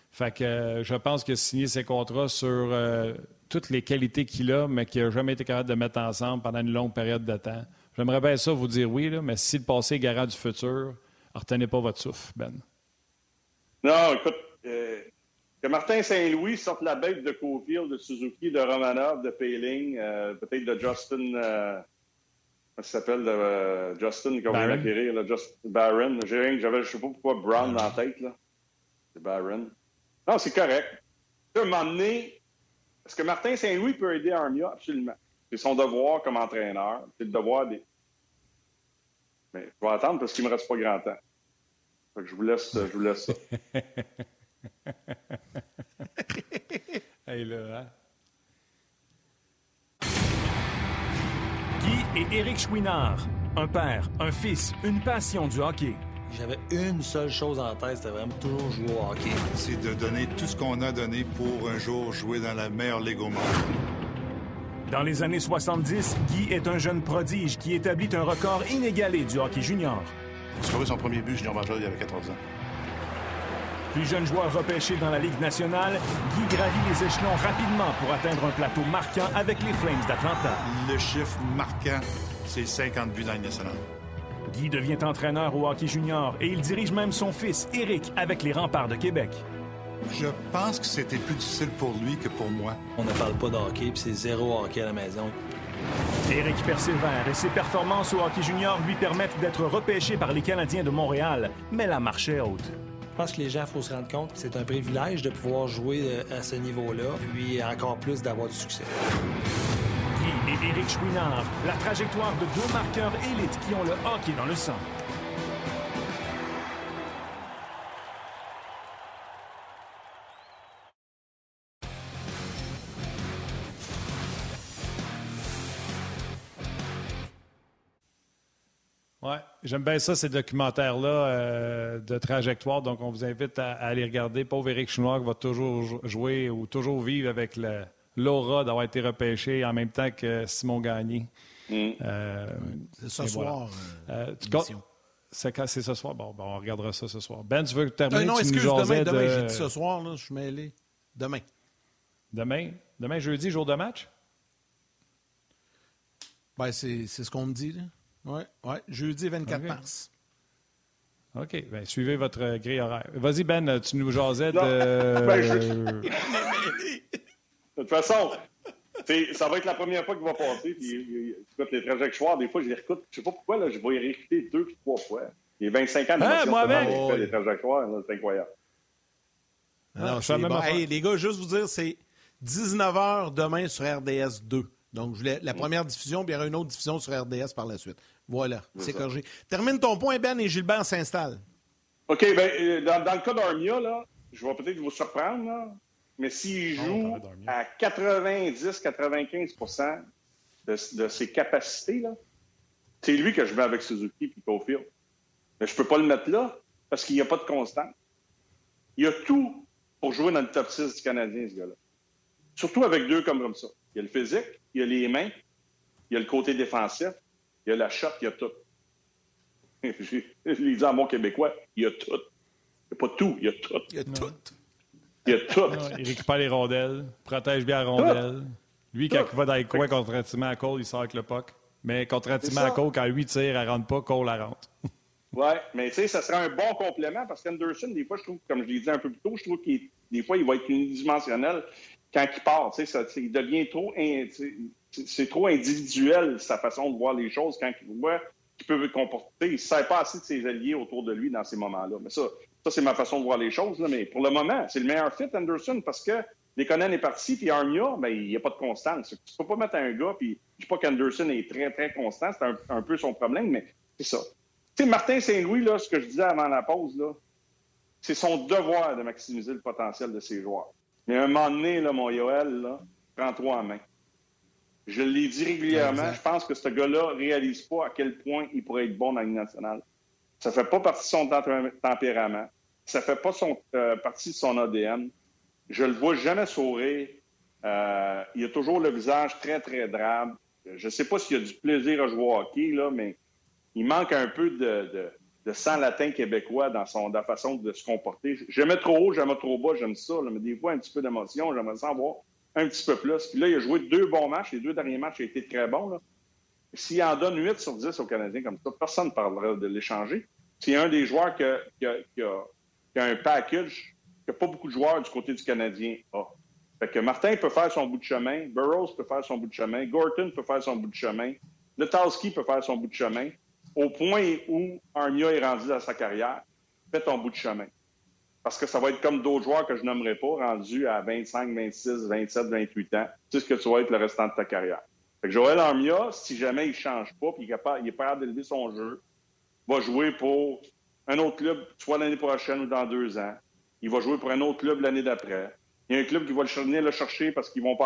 Fait que euh, je pense qu'il a signé ses contrats sur euh, toutes les qualités qu'il a, mais qu'il n'a jamais été capable de mettre ensemble pendant une longue période de temps. J'aimerais bien ça vous dire oui, mais si le passé est garant du futur, retenez pas votre souffle, Ben. Non, écoute, que Martin Saint-Louis sorte la bête de Cofield, de Suzuki, de Romanov, de Payling, euh, peut-être de Justin. Euh, comment ça s'appelle de euh, Justin, qu'on vient d'acquérir, là, Just, Barron. J'avais, je sais pas pourquoi Brown dans la tête, là. C'est Barron. Non, c'est correct. À un moment donné, est-ce que Martin Saint-Louis peut aider Armia? Absolument. C'est son devoir comme entraîneur. C'est le devoir des. Mais je vais attendre parce qu'il me reste pas grand temps. je vous laisse, je vous laisse ça. hey, là, hein? Guy et Éric Chouinard. Un père, un fils, une passion du hockey. J'avais une seule chose en tête, c'était vraiment toujours jouer au hockey. C'est de donner tout ce qu'on a donné pour un jour jouer dans la meilleure ligue au monde. Dans les années 70, Guy est un jeune prodige qui établit un record inégalé du hockey junior. Il a scoré son premier but junior majeur il y avait 14 ans. Plus jeune joueur repêché dans la Ligue nationale, Guy gravit les échelons rapidement pour atteindre un plateau marquant avec les Flames d'Atlanta. Le chiffre marquant, c'est 50 buts dans la nationale. Guy devient entraîneur au hockey junior et il dirige même son fils, Éric, avec les remparts de Québec. Je pense que c'était plus difficile pour lui que pour moi. On ne parle pas de hockey, puis c'est zéro hockey à la maison. Éric persévère et ses performances au hockey junior lui permettent d'être repêché par les Canadiens de Montréal. Mais la marche est haute. Pense que les gens, il faut se rendre compte que c'est un privilège de pouvoir jouer euh, à ce niveau-là, puis encore plus d'avoir du succès. Guy et Éric Chouinard, la trajectoire de deux marqueurs élites qui ont le hockey dans le sang. Ouais, j'aime bien ça, ces documentaires-là euh, de trajectoire. Donc, on vous invite à, à aller regarder. Pauvre Éric Chouinard qui va toujours jouer ou toujours vivre avec le, l'aura d'avoir été repêché en même temps que Simon Gagné. Mm. Euh, c'est ce soir. Voilà. Euh, c'est, c'est ce soir? Bon, bon, on regardera ça ce soir. Ben, tu veux terminer? Euh, non, excuse, demain, demain de... j'ai dit ce soir, là, je suis mêlé. Demain. Demain? Demain, jeudi, jour de match? Ben, c'est, c'est ce qu'on me dit, là. Oui, ouais. jeudi 24 okay. mars. OK. Bien, suivez votre grille horaire. Vas-y, Ben, tu nous jasais de. Ben, je... de toute façon, ça va être la première fois qu'il va passer. Puis, écoute, les trajectoires, des fois, je les réécoute. Je ne sais pas pourquoi, là, je vais y réécouter deux ou trois fois. Il y a 25 ans de ah, moi avec. Oh, les trajectoires, c'est incroyable. Ah, non, c'est bon. hey, les gars, juste vous dire, c'est 19h demain sur RDS 2. Donc, je voulais la première diffusion, puis il y aura une autre diffusion sur RDS par la suite. Voilà, c'est corrigé. Termine ton point, Ben, et Gilbert s'installe. OK, bien, dans, dans, le cas d'Armia, là, je vais peut-être vous surprendre, là, mais s'il joue oh, à 90-95 de, de, ses capacités, là, c'est lui que je mets avec Suzuki et Cofield. Mais je ne peux pas le mettre là parce qu'il n'y a pas de constante. Il y a tout pour jouer dans le top 6 du Canadien, ce gars-là. Surtout avec deux comme, comme ça. Il y a le physique, il y a les mains, il y a le côté défensif, il y a la shot, il y a tout. je l'ai dit en mon québécois, il y a tout. Il n'y a pas tout, il y a tout. Il y a tout. Il y a tout. il récupère les rondelles, protège bien la rondelle. Lui, quand il va dans les coins contrairement à Cole, il sort avec le puck. Mais contrairement à Cole, quand lui tire, elle ne rentre pas, Cole la rentre. oui, mais tu sais, ça serait un bon complément parce qu'Anderson, des fois, je trouve, comme je l'ai dit un peu plus tôt, je trouve qu'il des fois, il va être unidimensionnel quand il part. Tu sais, ça, il devient trop. C'est trop individuel, sa façon de voir les choses quand il voit qu'il peut comporter. Il ne sert pas assez de ses alliés autour de lui dans ces moments-là. Mais ça, ça c'est ma façon de voir les choses. Là. Mais pour le moment, c'est le meilleur fit, Anderson, parce que Lekonen est parti, puis Armia, ben, il n'y a pas de constance. Tu ne peux pas mettre un gars, puis je ne pas qu'Anderson est très, très constant, c'est un, un, peu son problème, mais c'est ça. Tu sais, Martin Saint-Louis, là, ce que je disais avant la pause, là, c'est son devoir de maximiser le potentiel de ses joueurs. Mais à un moment donné, là, mon Yoel, là, prends-toi en main. Je l'ai dit régulièrement, je pense que ce gars-là ne réalise pas à quel point il pourrait être bon dans la Ligue nationale. Ça ne fait pas partie de son tempérament. Ça ne fait pas son, euh, partie de son ADN. Je le vois jamais sourire. Euh, il a toujours le visage très, très drabe. Je ne sais pas s'il a du plaisir à jouer au hockey, là, mais il manque un peu de, de, de sang latin québécois dans, son, dans la façon de se comporter. J'aimais trop haut, j'aimais trop bas, j'aime ça, mais des fois, un petit peu d'émotion, j'aimerais ça avoir un petit peu plus. Puis là, il a joué deux bons matchs. Les deux derniers matchs ont été très bons. S'il en donne 8 sur 10 aux Canadiens comme ça, personne ne parlera de l'échanger. C'est un des joueurs qui a, qui, a, qui, a, qui a, un package que pas beaucoup de joueurs du côté du Canadien ont. Fait que Martin peut faire son bout de chemin, Burroughs peut faire son bout de chemin, Gorton peut faire son bout de chemin, Letowski peut faire son bout de chemin. Au point où Armia est rendu dans sa carrière, fais ton bout de chemin parce que ça va être comme d'autres joueurs que je nommerai pas, rendus à 25, 26, 27, 28 ans. Tu sais ce que tu vas être le restant de ta carrière. Fait que Joël Armia, si jamais il change pas puis il est capable, il capable d'élever son jeu, va jouer pour un autre club, soit l'année prochaine ou dans deux ans. il va jouer pour un autre club l'année d'après. Il y a un club qui va venir le chercher parce qu'ils vont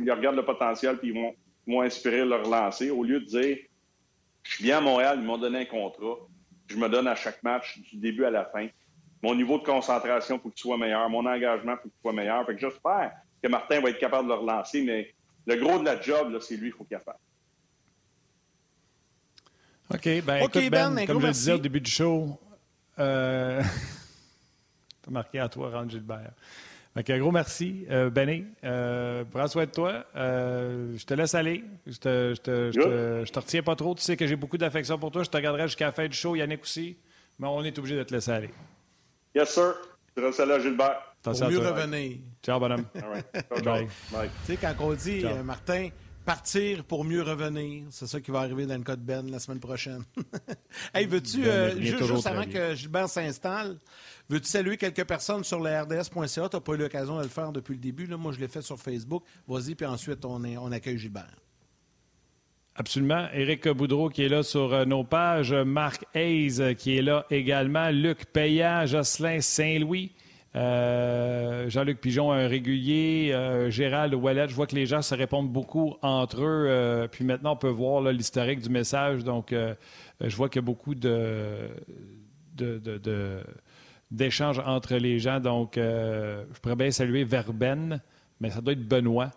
ils regardent le potentiel puis ils vont, vont inspirer le relancer au lieu de dire je viens à Montréal, ils m'ont donné un contrat, je me donne à chaque match du début à la fin. Mon niveau de concentration, faut qu'il soit meilleur. Mon engagement, faut qu'il soit meilleur. Fait que j'espère que Martin va être capable de le relancer, mais le gros de la job, c'est lui, il faut qu'il fasse. OK. Ben, écoute, Ben, comme je le disais au début du show, euh... marqué à toi, Ron Gilbert. Donc, un gros merci, euh, Benny. Euh, prends soin de toi. Euh, je te laisse aller. Je te, je, te, je, te, je te, retiens pas trop. Tu sais que j'ai beaucoup d'affection pour toi. Je te regarderai jusqu'à la fin du show. Yannick aussi. Mais on est obligé de te laisser aller. Yes, sir. Je te laisse aller à Gilbert. Pour mieux revenir. Ciao, bonhomme. All right. Bye. Bye. Tu sais, quand on dit, euh, Martin, partir pour mieux revenir. C'est ça qui va arriver dans le cas de Ben la semaine prochaine. hey, veux-tu, ben, euh, juste, juste avant que Gilbert s'installe, veux-tu saluer quelques personnes sur le RDS.ca? Tu n'as pas eu l'occasion de le faire depuis le début. Là. Moi, je l'ai fait sur Facebook. Vas-y, puis ensuite, on, est, on accueille Gilbert. Absolument. Éric Boudreau qui est là sur euh, nos pages. Marc Hayes euh, qui est là également. Luc Payant, Jocelyn Saint-Louis. Euh, Jean-Luc Pigeon, un régulier. Euh, Gérald Ouellet, je vois que les gens se répondent beaucoup entre eux. Euh, puis maintenant, on peut voir l'historique du message. Donc, je vois qu'il y a beaucoup d'échanges entre les gens. Donc, je pourrais bien saluer Verben, mais ça doit être Benoît.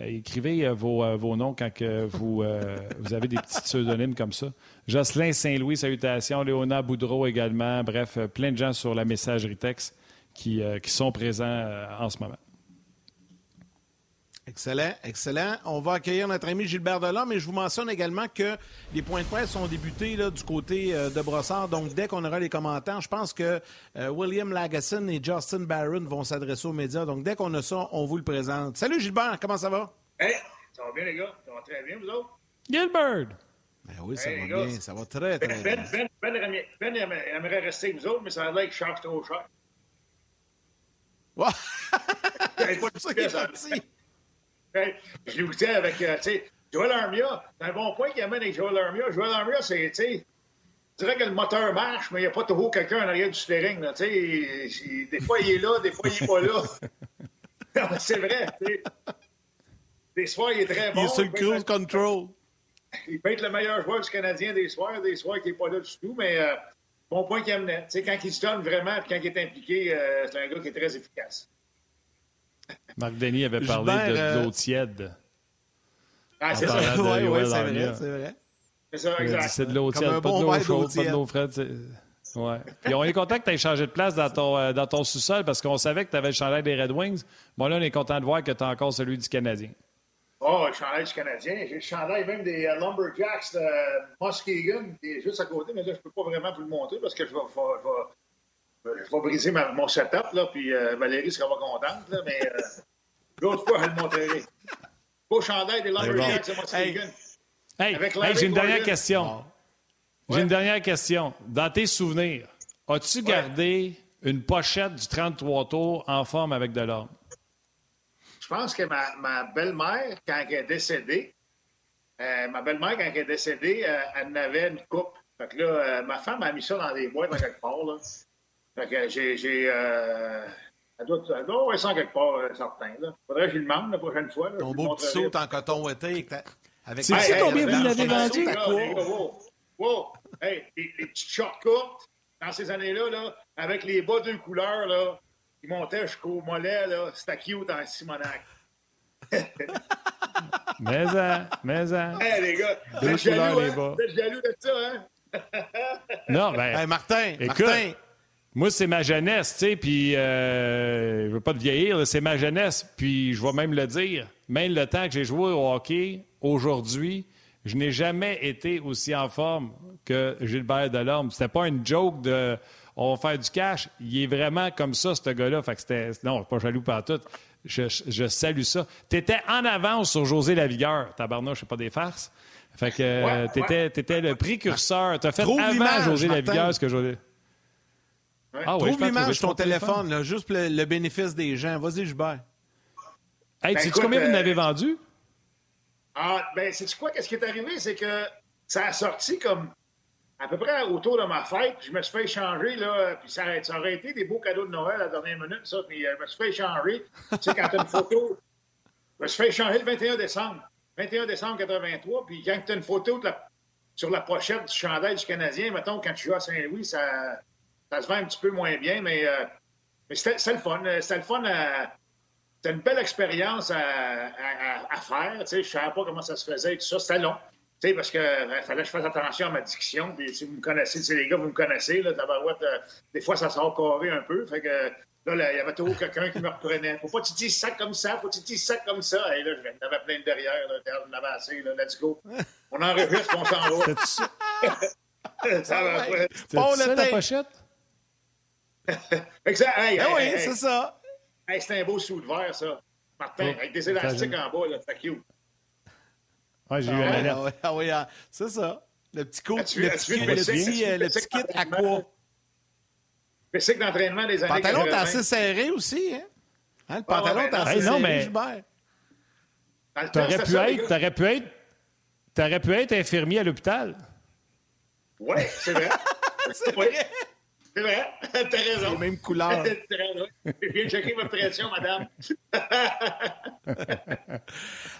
écrivez vos, noms quand vous avez des petits pseudonymes comme ça. Jocelyn Saint-Louis, salutations. Léona Boudreau également. Bref, plein de gens sur la messagerie texte qui, euh, qui sont présents euh, en ce moment. Excellent, excellent. On va accueillir notre ami Gilbert Delorme, mais je vous mentionne également que les points de presse sont débutés là, du côté euh, de Brossard. Donc, dès qu'on aura les commentaires, je pense que euh, William Lagasson et Justin Barron vont s'adresser aux médias. Donc, dès qu'on a ça, on vous le présente. Salut Gilbert, comment ça va? Hey, ça va bien les gars? Ça va très bien, vous autres? Gilbert! Ben oui, ça va bien, ça va très, très ben, bien. Ben, ben, ben, ben aimerait rester avec vous autres, mais ça a l'air qu'il charge trop cher. c'est pour ça qu'il est parti. Je l'écoutais avec, euh, tu sais, Joel Armia. C'est un bon point qu'il amène avec Joel Armia. Joel Armia, c'est, tu sais, je dirais que le moteur marche, mais il n'y a pas toujours quelqu'un en arrière du steering. Là, des fois, il est là, des fois, il n'est pas là. c'est vrai. T'sais. Des soirs, il est très bon. Il est sur le cruise control. Il peut être le meilleur joueur du Canadien des soirs, des soirs qui n'est pas là du tout, mais euh, bon point qu'il amenait. Tu sais, quand il se donne vraiment et quand il est impliqué, euh, c'est un gars qui est très efficace. Marc Denis avait parlé de euh... l'eau tiède. Ah, c'est ça. Oui, ouais, c'est vrai, c'est vrai. C'est ça, exact. C'est de l'eau tiède, pas bon de l'eau chaude, pas de l'eau frette. Ouais. Puis on est content que tu aies changé de place dans ton, euh, dans ton sous-sol parce qu'on savait que tu avais le chandail des Red Wings. Bon, là, on est content de voir que tu as encore celui du Canadien. Oh, le chandail du Canadien. J'ai le chandail même des uh, Lumberjacks de Muskegon, qui est juste à côté, mais là, je ne peux pas vraiment vous le montrer parce que je vais, je vais, je vais briser ma, mon setup, là, puis euh, Valérie sera pas contente, là, mais euh, l'autre fois, je le montrerai. Beau chandail des Lumberjacks de Muskegon. Hey, hey j'ai une dernière question. J'ai ouais. une dernière question. Dans tes souvenirs, as-tu ouais. gardé une pochette du 33 tours en forme avec de l'or? Je pense que ma, ma belle-mère, quand elle est décédée, euh, ma belle-mère, quand elle est décédée, euh, elle en avait une coupe. Fait que là, euh, ma femme a mis ça dans des boîtes dans quelque part. Là. Fait que j'ai. j'ai elle doit, elle doit avoir ça quelque part, certain. Là. Faudrait que je lui demande la prochaine fois. Là, Ton beau petit saut en coton ouaté. Avec C'est hey, combien vous l'avez vendu? Wow, wow. Hey, les, les petites shorts courtes, dans ces années-là, là, avec les bas deux couleurs, là, il montait jusqu'au mollet, là. C'était cute en Simonac. mais en, mais en. Hey, les gars, vous êtes jaloux, les hein? Vous êtes jaloux de ça, hein? Non, ben. Hey, Martin, Écoute, Martin. Moi, c'est ma jeunesse, tu sais, puis euh, je veux pas te vieillir, c'est ma jeunesse, puis je vais même le dire. Même le temps que j'ai joué au hockey, aujourd'hui, je n'ai jamais été aussi en forme que Gilbert Delorme. C'était pas une joke de on va faire du cash. Il est vraiment comme ça, ce gars-là. Fait que c'était. Non, pas jaloux par tout. Je, je, salue ça. Tu étais en avance sur José Lavigueur. Tabarnouche, c'est pas des farces. Fait que euh, Ouais, t'étais, ouais. le précurseur. T'as fait Trouve avant l'image, José. Lavigueur ce que José. Ouais. Ah Trouve l'image ton ton téléphone, là, juste pour le, le bénéfice des gens. Vas-y, Gilbert. Hey, Ben, sais-tu combien vous euh, n'avez vendu? Ah, ben, c'est quoi? Qu'est-ce qui est arrivé? C'est que ça a sorti comme à peu près autour de ma fête, je me suis fait échanger, là, puis ça, ça aurait été des beaux cadeaux de Noël à la dernière minute, ça, puis euh, je me suis fait échanger. tu sais, quand tu as une photo, je me suis fait échanger le 21 décembre. 21 décembre 83, puis quand tu as une photo de la- sur la pochette du chandail du Canadien, mettons, quand tu joues à Saint-Louis, ça, ça se vend un petit peu moins bien, mais, euh, mais c'était le fun. C'était le fun à- C'était une belle expérience à, à- à- à faire. Tu sais, je ne savais pas comment ça se faisait et tout ça. C'était long. Tu sais, parce qu'il fallait que je fasse attention à ma diction. Puis, si vous me connaissez, c'est les gars, vous me connaissez, là, tabarouette, euh, des fois, ça sort carré un peu. Fait que là, là, il y avait toujours quelqu'un qui me reprenait. Faut pas que tu dises ça comme ça, faut que tu dises ça comme ça. Et là, j'en avais plein de derrière, là, j'en avais assez, là, let's go. On enregistre, on s'en va. Ça, Tabarouette. c'était Bon, ça, la pochette? Exact. Hey, Ben hey, oui, hey, c'est ça. hey, c'est un beau sou de verre, ça. Martin, Oh, avec des élastiques en bas, là, c'est cute. Ouais, j'ai eu Ah ouais, alerte. ah ouais, ah ouais, ah, c'est ça. Le petit coup, As-tu le petit, le petit, euh, le petit kit à quoi? Le cycle d'entraînement des années Pantalon, t'es 80. assez serré aussi, hein? Hein, le Ouais, pantalon, t'es assez serré, mais- Gilbert. T'aurais pu, être, t'aurais pu être, t'aurais pu être infirmier à l'hôpital. Oui, c'est vrai. C'est vrai. C'est vrai. T'as raison. Les mêmes couleurs. De checker votre pression, madame.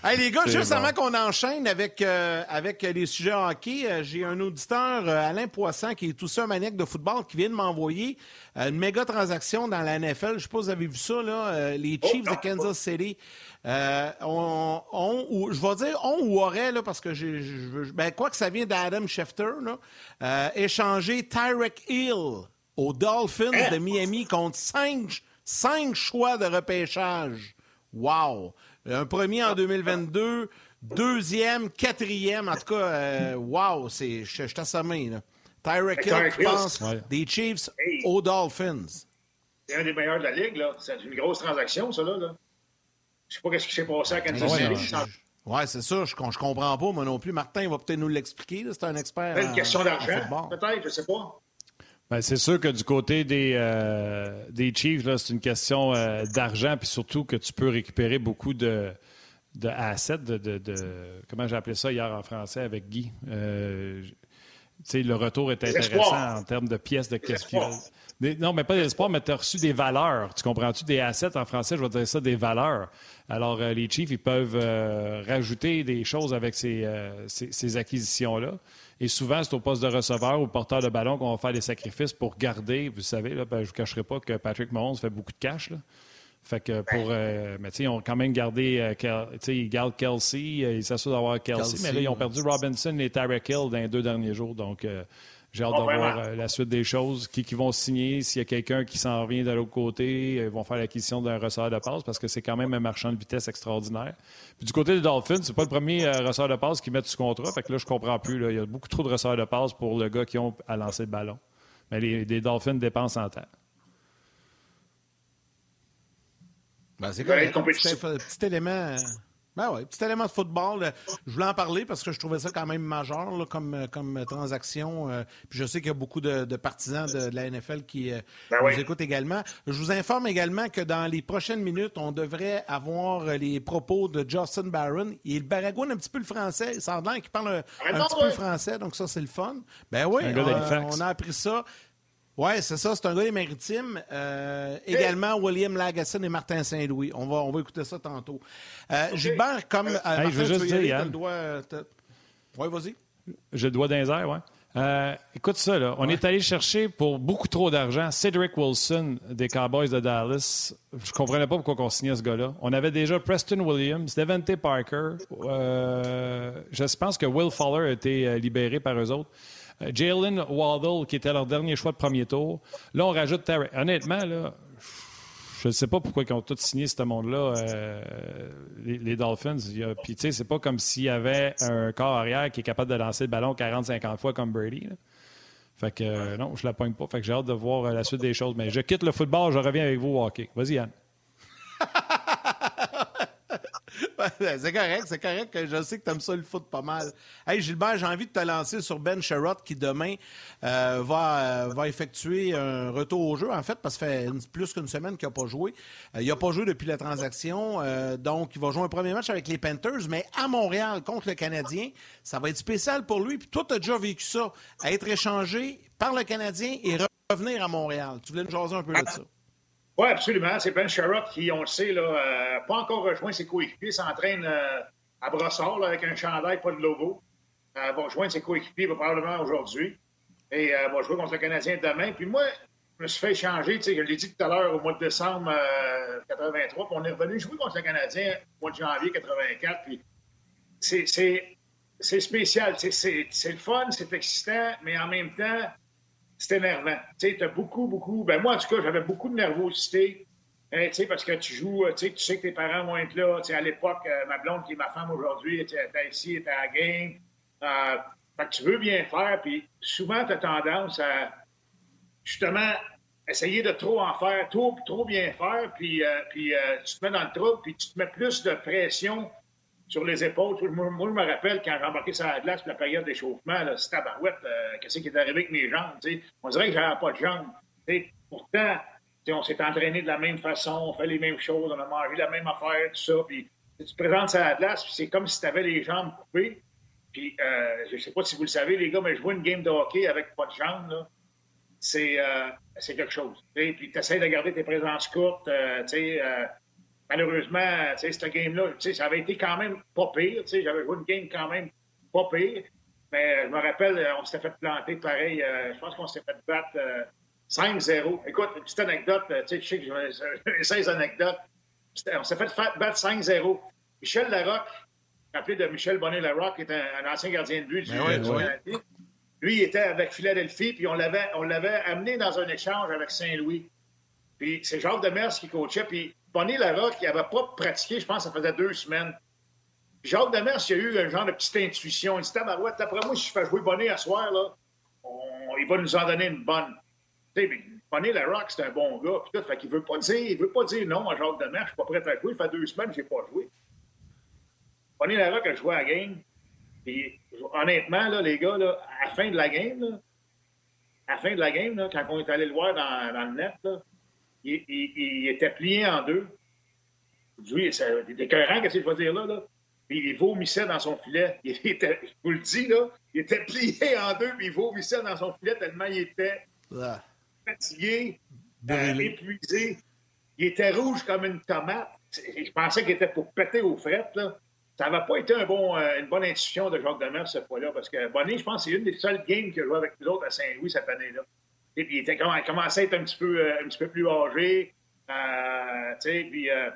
Hey, les gars, juste bon. avant qu'on enchaîne avec, euh, avec les sujets hockey, euh, j'ai un auditeur, euh, Alain Poisson, qui est tout ça un maniaque de football, qui vient de m'envoyer euh, une méga transaction dans la NFL. Je sais pas si vous avez vu ça, là. euh, les Chiefs non, de Kansas City euh, ou, je vais dire ont ou auraient, là, parce que je- je- ben, quoi que ça vient d'Adam Schefter, là, euh, échangé Tyrek Hill aux Dolphins de Miami contre cinq, cinq choix de repêchage. Wow! Un premier en 2022, deuxième, quatrième, en tout cas, euh, wow, c'est, je je suis assommé, là. Tyreek Hill ouais. des Chiefs Hey. aux Dolphins. C'est un des meilleurs de la Ligue, là. C'est une grosse transaction, ça, là. là. Je sais pas ce qui s'est passé à Kansas Ouais, City. non, C'est Ouais, c'est ça, je, je comprends pas, moi non plus. Martin va peut-être nous l'expliquer, c'est un expert. une en- question en d'argent, peut-être, je sais pas. Ben, c'est sûr que du côté des, euh, des Chiefs, là, c'est une question euh, d'argent, puis surtout que tu peux récupérer beaucoup de, de assets, de, de- de- comment j'ai appelé ça hier en français avec Guy? Euh, le retour est intéressant en termes de pièces de espoirs. Des- non, mais pas des espoirs, mais tu as reçu des valeurs. Tu comprends-tu? Des assets en français, je vais dire ça, des valeurs. Alors, euh, les Chiefs, ils peuvent euh, rajouter des choses avec ces, euh, ces- ces acquisitions-là. Et souvent, c'est au poste de receveur ou porteur de ballon qu'on va faire des sacrifices pour garder. Vous savez, là, ben, je ne vous cacherai pas que Patrick Mahomes fait beaucoup de cash. Là. Fait que pour. euh, mais tu sais, ils ont quand même gardé. euh, Kel- tu sais, ils gardent Kelsey, euh, ils s'assurent d'avoir Kelsey, Kelsey, mais là, ils ont perdu Robinson et Tyreek Hill dans les deux derniers jours. Donc, euh, j'ai hâte Ah, de voir vraiment? euh, la suite des choses. Qui, qui vont signer, s'il y a quelqu'un qui s'en vient de l'autre côté, ils vont faire l'acquisition d'un receveur de passe parce que c'est quand même un marchand de vitesse extraordinaire. Puis du côté des Dolphins, c'est pas le premier euh, receveur de passe qu'ils mettent sous contrat. Fait que là, je comprends plus. là. Il y a beaucoup trop de receveurs de passe pour le gars qui ont à lancer le ballon. Mais les, les Dolphins dépensent en temps. Ben, c'est correct. Petit, petit élément. euh, Ben ouais, petit élément de football. euh, Je voulais en parler parce que je trouvais ça quand même majeur là, comme, euh, comme transaction. euh, Puis je sais qu'il y a beaucoup de, de partisans de, de la NFL qui euh, Ben nous oui. écoutent également. Je vous informe également que dans les prochaines minutes, on devrait avoir les propos de Justin Barron. Il baragouine un petit peu le français. Il semble qu'il parle un, petit peu le français, donc ça, c'est le fun. Ben oui, Un gars d'Halifax. on a appris ça. Oui, c'est ça, c'est un gars des maritimes. Euh, également William Lagasson et Martin Saint-Louis. On va, on va écouter ça tantôt. Euh, Gilbert, comme. euh, Martin, je veux juste dire, Yann. Oui, vas-y. J'ai le doigt dans les airs, ouais. Euh, écoute ça, là. On est allé chercher pour beaucoup trop d'argent Cedric Wilson des Cowboys de Dallas. Je comprenais pas pourquoi on signait ce gars-là. On avait déjà Preston Williams, Devante Parker. euh, je pense que Will Fuller a été libéré par eux autres. Jalen Waddle, qui était leur dernier choix de premier tour. Là, on rajoute Terry. Honnêtement, là, je ne sais pas pourquoi ils ont tous signé ce monde-là, euh, les, Dolphins. Puis, tu sais, c'est pas comme s'il y avait un corps arrière qui est capable de lancer le ballon 40-50 fois comme Brady. Fait que, euh, non, je la pogne pas. Fait que j'ai hâte de voir euh, la suite des choses. Mais je quitte le football, je reviens avec vous au. Vas-y, Yann. c'est correct, c'est correct. Je sais que tu aimes ça le foot pas mal. Hey Gilbert, j'ai envie de te lancer sur Ben Sherrod qui demain euh, va, euh, va effectuer un retour au jeu, en fait, parce que ça fait plus qu'une semaine qu'il n'a pas joué. Euh, il n'a pas joué depuis la transaction, donc il va jouer un premier match avec les Panthers, mais à Montréal contre le Canadien, ça va être spécial pour lui. Puis toi, tu as déjà vécu ça, à être échangé par le Canadien et revenir à Montréal. Tu voulais nous jaser un peu de ça? Oui, absolument. C'est Ben Sherrod qui, on le sait, là, euh, pas encore rejoint ses coéquipiers, s'entraîne euh, à Brossard avec un chandail, pas de logo. Euh, va rejoindre ses coéquipiers probablement aujourd'hui. Et va jouer contre le Canadien demain. Puis moi, je me suis fait échanger, je l'ai dit tout à l'heure, au mois de décembre 83, puis on est revenu jouer contre le Canadien au mois de janvier 84. Puis c'est spécial. C'est le fun, c'est excitant, mais en même temps, c'est énervant. Tu sais, as beaucoup, beaucoup. Ben moi, en tout cas, j'avais beaucoup de nervosité. Hein, tu sais, parce que tu joues, tu sais, tu sais que tes parents vont être là. Tu sais, à l'époque, euh, ma blonde, qui est ma femme aujourd'hui, était ici, était à la game. Euh, fait que tu veux bien faire, puis souvent, tu as tendance à, justement, essayer de trop en faire, trop, trop bien faire, puis, euh, puis tu te mets dans le trouble, puis tu te mets plus de pression sur les épaules. Moi, je me rappelle quand j'ai embarqué sur la glace pour la période d'échauffement, c'était tabarouette, euh, qu'est-ce qui est arrivé avec mes jambes? On dirait que j'avais pas de jambes. pourtant, on s'est entraîné de la même façon, on fait les mêmes choses, on a mangé la même affaire, tout ça. Puis tu te présentes sur la glace, c'est comme si tu avais les jambes coupées. Puis euh, je sais pas si vous le savez, les gars, mais jouer une game de hockey avec pas de jambes, c'est euh, quelque chose. Puis tu essaies de garder tes présences courtes, euh, tu sais malheureusement, cette game-là, ça avait été quand même pas pire. J'avais joué une game quand même pas pire. Mais je me rappelle, on s'était fait planter pareil. Euh, je pense qu'on s'était fait battre 5-0. Euh, Écoute, une petite anecdote, je sais que j'ai 16 anecdotes. On s'est fait battre 5-0. Michel Larocque, appelé de Michel Bonnet-Larocque, qui est un, ancien gardien de but du, ben Lui, il était avec Philadelphie, puis on l'avait amené dans un échange avec Saint-Louis. Puis c'est Jacques Demers qui coachait, puis Bonnie Larocque, il n'avait pas pratiqué, je pense, ça faisait deux semaines. Jacques Demers, il a eu un genre de petite intuition. Il dit Tabarouette, d'après moi, si je fais jouer Bonnie à soir, là, il va nous en donner une bonne. Tu sais, Bonnie Larocque, c'est un bon gars. Puis tout, fait qu'il veut pas dire, il veut pas dire non à Jacques Demers, je suis pas prêt à jouer. Il fait deux semaines, je n'ai pas joué. Bonnie Larocque a joué à la game. Puis, honnêtement, là, les gars, là, à la fin de la game, là, à la fin de la game, là, quand on est allé le voir dans, dans le net, là, il, était plié en deux. Oui, c'est écœurant, qu'est-ce que je veux dire là, là? Puis il vomissait dans son filet. Il était, je vous le dis, là, il était plié en deux, puis il vomissait dans son filet tellement il était ah. fatigué, euh, épuisé. Il était rouge comme une tomate. Je pensais qu'il était pour péter aux frettes, là. Ça n'avait pas été un bon, euh, une bonne intuition de Jacques Demers cette fois-là, parce que Bonnet, je pense que c'est une des seules games qu'il a joué avec nous autres à Saint-Louis cette année-là. Et puis, il, était, commençait à être un petit peu, euh, un petit peu plus âgé. Euh, puis, euh,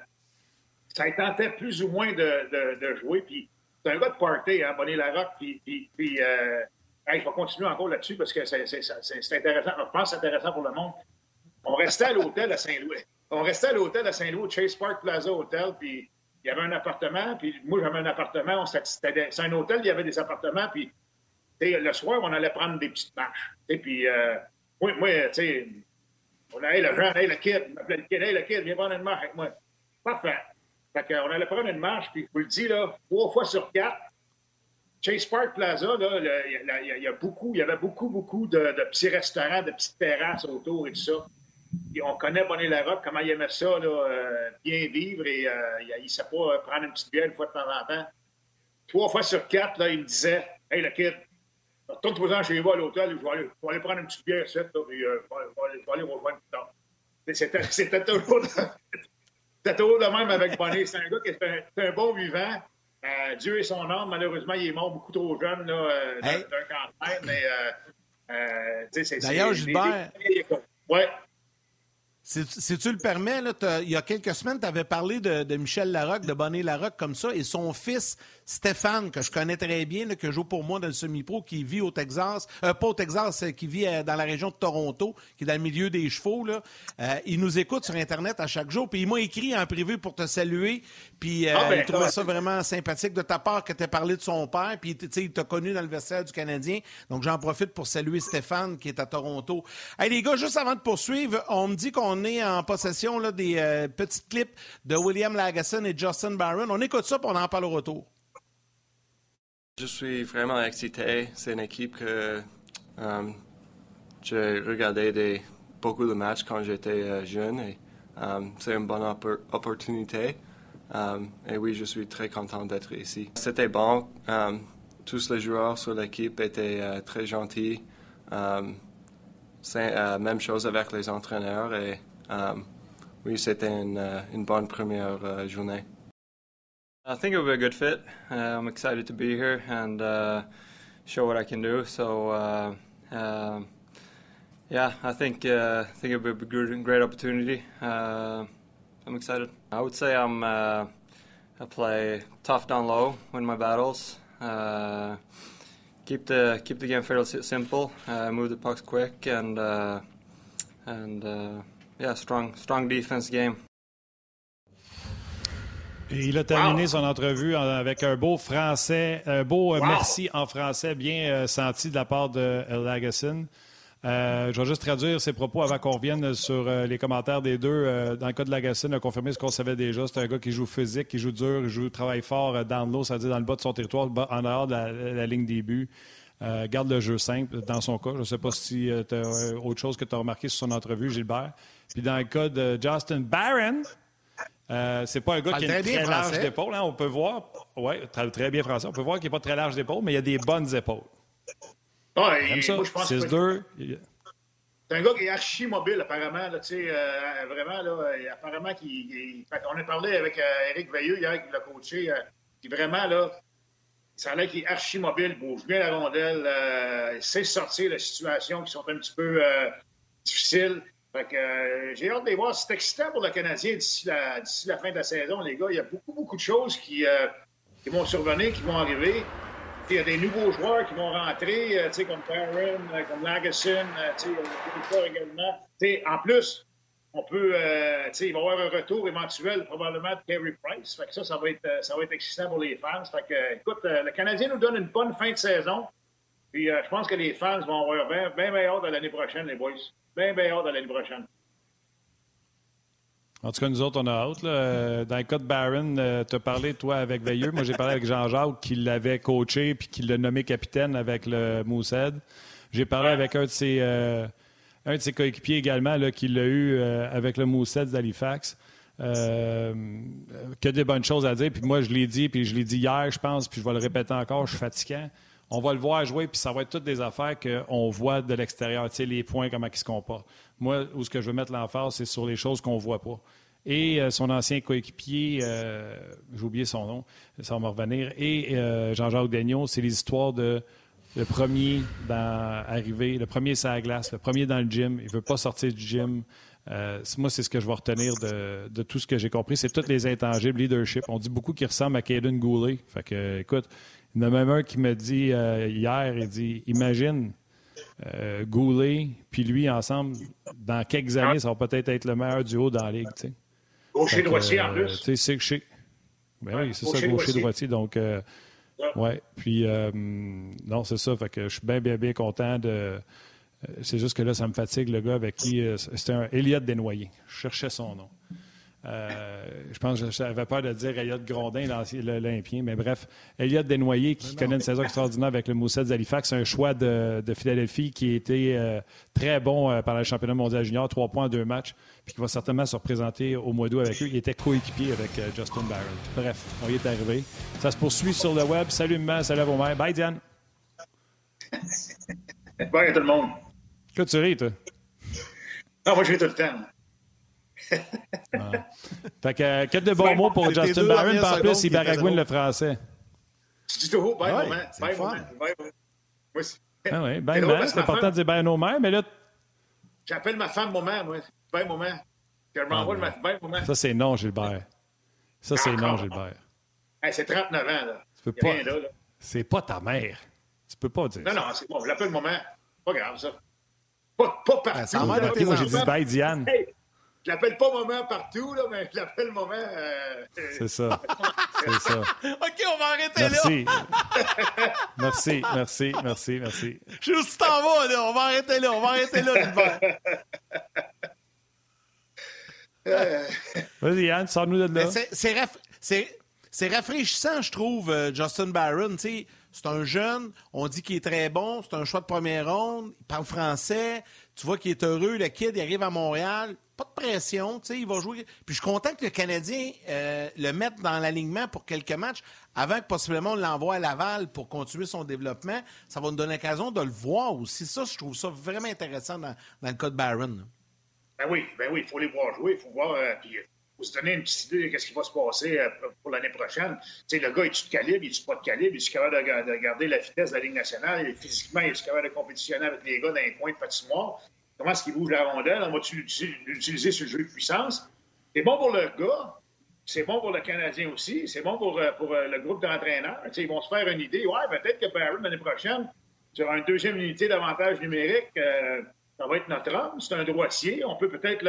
ça tentait plus ou moins de, de, jouer. Puis, c'est un gars de party, hein, Bonnie Larocque. Puis, puis, je vais continuer encore là-dessus parce que c'est, intéressant. Je pense que c'est intéressant pour le monde. On restait à l'hôtel à Saint-Louis. On restait à l'hôtel à Saint-Louis, Chase Park Plaza Hotel. Puis, il y avait un appartement. Puis, moi, j'avais un appartement. c'est un hôtel, il y avait des appartements. Puis, le soir, on allait prendre des petites marches. Puis, moi, moi tu sais, on a, hey, le jeune, hey, le kid, il m'appelait le kid, hey, le kid, viens prendre une marche avec moi. Parfait. Fait qu'on allait prendre une marche, puis je vous le dis, là, trois fois sur quatre, Chase Park Plaza, là, il y, a beaucoup, il y avait beaucoup, beaucoup de, petits restaurants, de petites terrasses autour et tout ça. On connaît Bonnet Larocque, comment il aimait ça, là, euh, bien vivre, et euh, il ne sait pas prendre une petite bière une fois de temps en temps. Trois fois sur quatre, là, il me disait Hey, le kid, Retourne-toi chez vous à l'hôtel, je vais aller, aller prendre une petite bière, ça, puis euh, je, vais, je, vais, aller rejoindre plus tard. C'était toujours, toujours de même avec Bonnet. C'est un gars qui est un, un bon vivant. Euh, Dieu est son âme. Malheureusement, il est mort beaucoup trop jeune là, euh, d'un cancer. Mais, euh. D'ailleurs, Gilbert. Ouais. Si, tu le permets, là, il y a quelques semaines, tu avais parlé de, de, Michel Larocque, de Bonnet Larocque comme ça, et son fils Stéphane, que je connais très bien, là, que joue pour moi dans le semi-pro, qui vit au Texas, euh, pas au Texas, qui vit dans la région de Toronto, qui est dans le milieu des chevaux. Là. il nous écoute sur Internet à chaque jour, puis il m'a écrit en privé pour te saluer, puis ah, ben, il trouvait ça vraiment sympathique de ta part que tu aies parlé de son père, puis il t'a connu dans le vestiaire du Canadien. Donc j'en profite pour saluer Stéphane, qui est à Toronto. Hey, les gars, juste avant de poursuivre, on me dit qu'on est en possession là, des euh, petits clips de William Lagasson et Justin Barron. On écoute ça, pour on en parle au retour. Je suis vraiment excité. C'est une équipe que euh, j'ai regardé beaucoup de matchs quand j'étais euh, jeune et c'est une bonne opportunité. et oui, je suis très content d'être ici. C'était bon. tous les joueurs sur l'équipe étaient très gentils. Même chose avec les entraîneurs et oui, c'était une, bonne première journée. I think it will be a good fit. Uh, I'm excited to be here and uh, show what I can do. So, uh, uh, yeah, I think I think it will be a good, great opportunity. I'm excited. I would say I'm I play tough down low, win my battles. keep the keep the game fairly simple. move the pucks quick and and Yeah, strong, strong defense game. Il a terminé son entrevue avec un beau français, un beau euh, merci en français bien euh, senti de la part de Lagasson. Euh, je vais juste traduire ses propos avant qu'on revienne sur les commentaires des deux. dans le cas de Lagasson, il a confirmé ce qu'on savait déjà. C'est un gars qui joue physique, qui joue dur, qui travaille fort dans l'eau, c'est-à-dire dans le bas de son territoire, en dehors de la, ligne des buts. garde le jeu simple dans son cas. Je ne sais pas si tu as autre chose que tu as remarqué sur son entrevue, Gilbert. Puis dans le cas de Justin Barron, euh, c'est pas un gars qui a une très large d'épaule. Hein, on peut voir, oui, très, très, bien français, on peut voir qu'il n'est pas très large d'épaule, mais il a des bonnes épaules. Ouais, ça, moi, je pense que c'est un gars qui est archi mobile, apparemment. Là, euh, vraiment, là, apparemment, qui, on a parlé avec Eric euh, Veilleux hier, qui l'a coaché. Euh, qui vraiment, là, ça a l'air qu'il est archi mobile, bouge bien la rondelle, il sait sortir de situations qui sont un petit peu difficiles. Fait que euh, j'ai hâte de les voir. C'est excitant pour le Canadien d'ici la, la fin de la saison, les gars. Il y a beaucoup, beaucoup de choses qui, euh, qui vont survenir, qui vont arriver. Il y a des nouveaux joueurs qui vont rentrer, euh, comme Perrin, comme Lagesson, également. en plus, on peut, il va y avoir un retour éventuel probablement de Kerry Price. Fait que ça, ça va, être, ça va être excitant pour les fans. Fait que, écoute, le Canadien nous donne une bonne fin de saison. Puis je pense que les fans vont avoir bien, bien meilleur de l'année prochaine, les boys bien, bien hâte de l'année prochaine. En tout cas, nous autres, on a hâte. Euh, dans le cas de Barron, euh, tu as parlé, toi, avec Veilleux. Moi, j'ai parlé avec Jean-Jacques, qui l'avait coaché puis qui l'a nommé capitaine avec le Moussed. J'ai parlé avec un de ses, euh, un de ses coéquipiers également, là, qui l'a eu avec le Moussed d'Halifax. que des bonnes choses à dire. Puis moi, je l'ai dit, puis je l'ai dit hier, je pense, puis je vais le répéter encore, je suis fatiguant on va le voir jouer, puis ça va être toutes des affaires qu'on voit de l'extérieur, tu sais, les points, comment ils se comportent. Moi, où ce que je veux mettre l'emphase, c'est sur les choses qu'on ne voit pas. Et euh, son ancien coéquipier, euh, j'ai oublié son nom, ça va me revenir, et euh, Jean-Jacques Daigneault, c'est les histoires de le premier dans arriver, le premier sur la glace, le premier dans le gym, il ne veut pas sortir du gym. moi, c'est ce que je vais retenir de, tout ce que j'ai compris. C'est tous les intangibles, leadership. On dit beaucoup qu'il ressemble à Caden Goulet. Fait que, écoute, il y en a même un qui m'a dit euh, hier, il dit Imagine euh, Goulet puis lui ensemble, dans quelques années, ça va peut-être être le meilleur duo dans la ligue. Gaucher droitier en plus. Tu sais, c'est ben oui, c'est ça, gaucher droitier. Donc, euh, ouais. Puis, non, c'est ça. Fait que je suis bien, bien, bien content de. C'est juste que là, ça me fatigue, le gars avec qui. C'était un Elliot Desnoyers. Je cherchais son nom. Euh, je pense que j'avais peur de dire Elliott Grondin, l'Olympien, mais bref, Elliott Desnoyers, qui connaît une saison extraordinaire avec le Moussets d'Halifax, c'est un choix de, Philadelphie qui a été euh, très bon euh, par le championnat mondial junior, trois points en deux matchs, puis qui va certainement se représenter au mois d'août avec eux. Il était coéquipier avec Justin Barrett. Bref, on y est arrivé. Ça se poursuit sur le web. Salut maman, salut à vos mères. Bye Diane. Bye à tout le monde. Que tu ris, toi? Non, moi je ris tout le temps. Fait que, euh, de bons mots pour Justin Barron, par plus, il baragouine le français. Tu dis toujours, bye, ouais, moment. Bye, moment. Bye, Moi, ah oui, bye, moment. C'est important de dire bye nos mères, mais là. J'appelle ma femme moment, moi. Bye, moment. Je m'envoie ah, le bye, moment. Ça, c'est non, Gilbert. Ça, c'est non, Gilbert. Hey, c'est 39 ans, là. Tu peux pas. C'est pas ta mère. Tu peux pas dire Non, non, c'est bon. Je l'appelle maman. Pas grave, ça. Pas, pas partout. Ah, moi, j'ai dit bye, Diane. Je l'appelle pas maman partout, là, mais je l'appelle maman. Euh, c'est ça. c'est ça. OK, on va arrêter merci. là. merci, merci, merci, merci. Juste en bas, là. On va arrêter là. On va arrêter là, l'hiver. Vas-y, Yann, sors-nous de là. C'est rafraîchissant, je trouve, euh, Justin Barron. C'est un jeune, on dit qu'il est très bon, c'est un choix de première ronde, il parle français, tu vois qu'il est heureux, le kid, il arrive à Montréal, pas de pression, tu sais, il va jouer. Puis je suis content que le Canadien euh, le mette dans l'alignement pour quelques matchs avant que possiblement on l'envoie à Laval pour continuer son développement. Ça va nous donner l'occasion de le voir aussi. Ça, je trouve ça vraiment intéressant dans, le cas de Barron. Ben oui, ben oui, il faut les voir jouer, il faut voir. Euh, puis, faut se donner une petite idée de ce qui va se passer euh, pour l'année prochaine. Tu sais, le gars, est-tu de calibre, est-tu pas de calibre, est-tu capable de, garder la vitesse de la Ligue nationale, physiquement, est-tu capable de compétitionner avec les gars dans les coins de patinoire? Comment est-ce qu'il bouge la rondelle? On va-tu l'utiliser sur le jeu de puissance? C'est bon pour le gars, c'est bon pour le Canadien aussi, c'est bon pour, euh, euh, le groupe d'entraîneurs. Ils vont se faire une idée. Ouais, peut-être que Barron, l'année prochaine, sur une deuxième unité d'avantage numérique, ça va être notre homme. C'est un droitier. On peut peut-être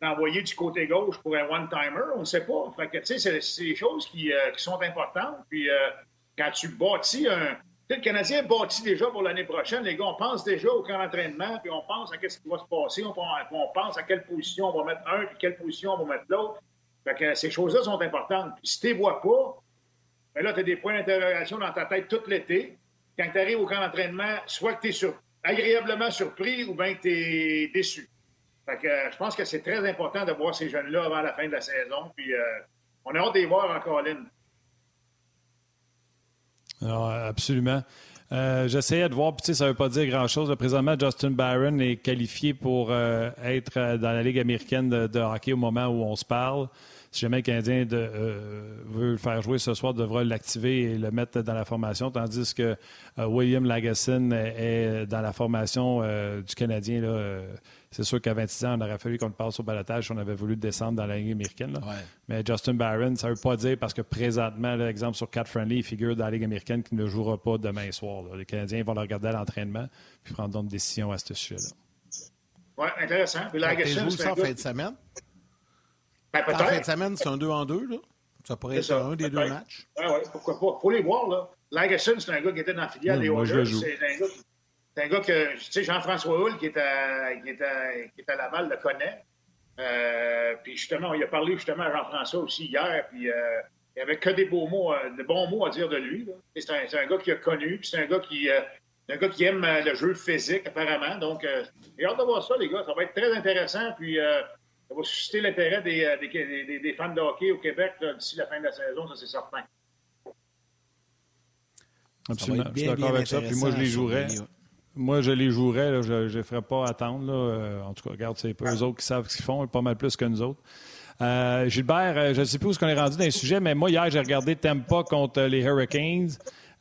l'envoyer du côté gauche pour un one-timer. On ne sait pas. Fait que, tu sais, c'est des choses qui, euh, sont importantes. Puis, euh, quand tu bâtis un. Le Canadien bâtit déjà pour l'année prochaine. Les gars, on pense déjà au camp d'entraînement, puis on pense à ce qui va se passer. On, pense à quelle position on va mettre un, puis quelle position on va mettre l'autre. Que ces choses-là sont importantes. Puis si tu ne les vois pas, ben là, tu as des points d'interrogation dans ta tête tout l'été. Quand tu arrives au camp d'entraînement, soit que tu es agréablement surpris ou bien que tu es déçu. Fait que, euh, je pense que c'est très important de voir ces jeunes-là avant la fin de la saison. Puis euh, on a hâte de les voir en colline. Absolument. Euh, j'essayais de voir, puis ça ne veut pas dire grand-chose. Présentement, Justin Barron est qualifié pour être dans la Ligue américaine de, hockey au moment où on se parle. Si jamais le Canadien veut le faire jouer ce soir, devra l'activer et le mettre dans la formation, tandis que William Lagasson est, dans la formation du Canadien. Là, c'est sûr qu'à 26 ans, on aurait fallu qu'on passe au balotage si on avait voulu descendre dans la Ligue américaine. Mais Justin Barron, ça ne veut pas dire parce que présentement, l'exemple sur Cat Friendly, il figure dans la Ligue américaine qu'il ne jouera pas demain soir. Les Canadiens vont le regarder à l'entraînement puis prendront une décision à ce sujet-là. Oui, intéressant. Puis la question, ça en fin de semaine? Ben, en fin de semaine, c'est un 2 en 2, là. Ça pourrait être un des deux matchs. Oui, oui, pourquoi pas. Faut les voir, là. Lagesson, c'est un gars qui était dans la filiale des Oilers. C'est un gars c'est un gars que, tu sais, Jean-François Hull, qui est, à, qui, est à, qui est à Laval, le connaît. Euh, puis justement, il a parlé justement à Jean-François aussi hier, puis euh, il n'y avait que des beaux mots, euh, de bons mots à dire de lui. C'est un, un, gars qui a connu, puis c'est un gars qui, euh, un gars qui aime le jeu physique, apparemment. Donc, j'ai hâte de voir ça, les gars. Ça va être très intéressant, puis ça va susciter l'intérêt des, des, des, fans de hockey au Québec d'ici la fin de la saison, ça c'est certain. Absolument. Je suis d'accord avec ça. Puis moi, je les jouerais. Moi, je les jouerais, je ne les ferais pas attendre. Euh, en tout cas, regarde, c'est pas eux autres qui savent ce qu'ils font, pas mal plus que nous autres. Euh, Gilbert, euh, je ne sais plus où est-ce qu'on est rendu dans les sujets, mais moi, hier, j'ai regardé Tampa contre les Hurricanes.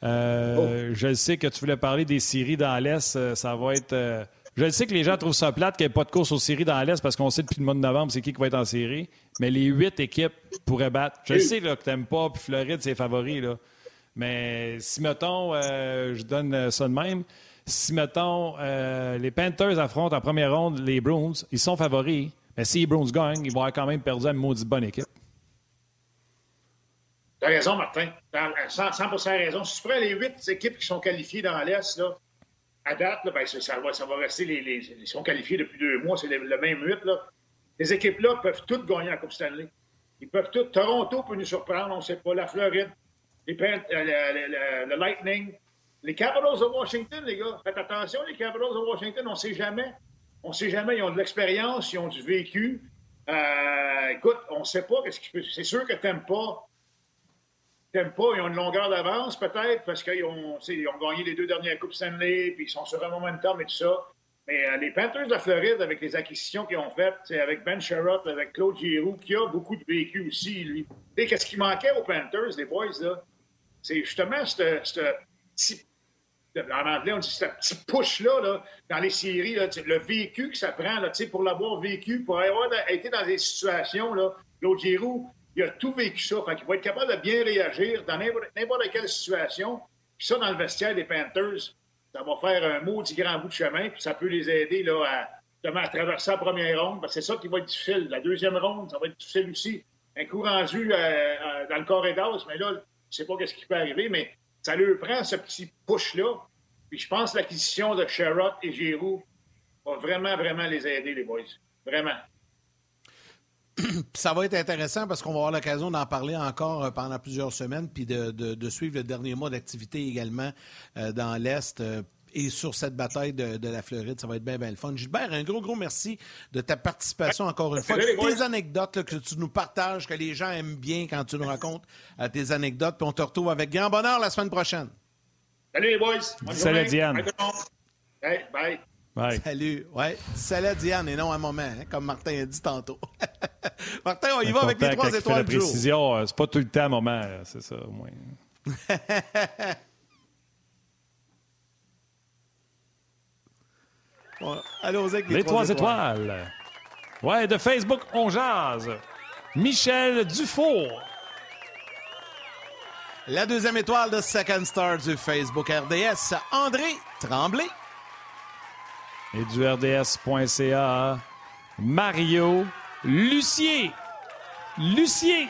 Oh. Je sais que tu voulais parler des séries dans l'Est. Ça va être. je sais que les gens trouvent ça plate qu'il n'y ait pas de course aux séries dans l'Est parce qu'on sait depuis le mois de novembre c'est qui qui va être en série. Mais les huit équipes pourraient battre. Je sais là, que Tampa puis Floride, c'est favoris. Là. Mais si, mettons, je donne ça de même, si, mettons, euh, les Panthers affrontent en première ronde les Bruins, ils sont favoris. Mais si les Bruins gagnent, ils vont quand même perdu une maudite bonne équipe. Tu as raison, Martin. As 100%, raison. Si tu prends les huit équipes qui sont qualifiées dans l'Est, à date, ben, ça, va, ça, va, rester les, Ils sont qualifiés depuis deux mois, c'est le, même huit. Les équipes-là peuvent toutes gagner la Coupe Stanley. Ils peuvent toutes. Toronto peut nous surprendre, on ne sait pas. La Floride, les, euh, le Lightning, les Capitals de Washington, les gars, faites attention, les Capitals de Washington, on ne sait jamais. On ne sait jamais, ils ont de l'expérience, ils ont du vécu. Euh, écoute, on ne sait pas C'est sûr que tu pas. T'aimes pas, ils ont une longueur d'avance peut-être parce qu'ils ont, gagné les deux dernières Coupes Stanley, puis ils sont sur un momentum et tout ça. Mais euh, les Panthers de la Floride, avec les acquisitions qu'ils ont faites, avec Ben Sherrod, avec Claude Giroux, qui a beaucoup de vécu aussi, lui. Qu'est-ce qui manquait aux Panthers, les boys, là? C'est justement ce en anglais, on dit ce petit push-là dans les séries, le vécu que ça prend là, pour l'avoir vécu, pour avoir été dans des situations, là, Giroux, il a tout vécu ça. Fait va être capable de bien réagir dans n'importe quelle situation. Puis ça, dans le vestiaire des Panthers, ça va faire un maudit grand bout de chemin, puis ça peut les aider là, à, à traverser la première ronde. C'est ça qui va être difficile. La deuxième ronde, ça va être difficile aussi. Un coup rendu euh, euh, dans le corridor, mais là, je ne sais pas ce qui peut arriver, mais ça lui prend ce petit push-là. Puis je pense que l'acquisition de Sherrod et Giroux va vraiment, vraiment les aider, les boys. Vraiment. ça va être intéressant parce qu'on va avoir l'occasion d'en parler encore euh, pendant plusieurs semaines, puis de, suivre le dernier mois d'activité également euh, dans l'Est. Euh, et sur cette bataille de, la Floride, ça va être bien, bien le fun. Gilbert, un gros, gros merci de ta participation encore une fois. Tes anecdotes que tu nous partages, que les gens aiment bien quand tu nous racontes tes anecdotes. Puis on te retrouve avec grand bonheur la semaine prochaine. Salut les boys. Salut Diane. Bye. bye. Salut. Ouais. Salut Diane et non un moment, hein, comme Martin a dit tantôt. Martin, on y va avec les trois étoiles du jour. précision, euh, c'est pas tout le temps moment, euh, c'est ça au moins. allons avec les, trois, étoiles. Ouais, de Facebook, on jase. Michel Dufour. La deuxième étoile de Second Star du Facebook RDS, André Tremblay et du RDS.ca, Mario Lucier. Lucier.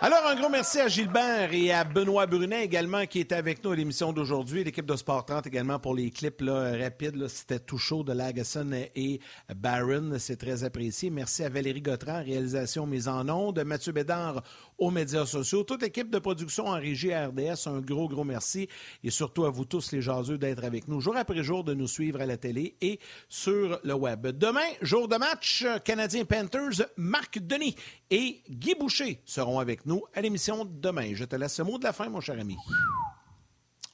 Alors, un gros merci à Gilbert et à Benoît Brunet également qui était avec nous à l'émission d'aujourd'hui. L'équipe de Sport 30 également pour les clips rapides. C'était tout chaud de Lagesson et Barron. C'est très apprécié. Merci à Valérie Gautran, réalisation mise en onde. Mathieu Bédard aux médias sociaux. Toute l'équipe de production en régie à RDS, un gros, gros merci. Et surtout à vous tous, les jaseux, d'être avec nous jour après jour, de nous suivre à la télé et sur le web. Demain, jour de match, Canadien Panthers, Marc Denis et Guy Boucher seront avec nous à l'émission demain. Je te laisse ce mot de la fin, mon cher ami.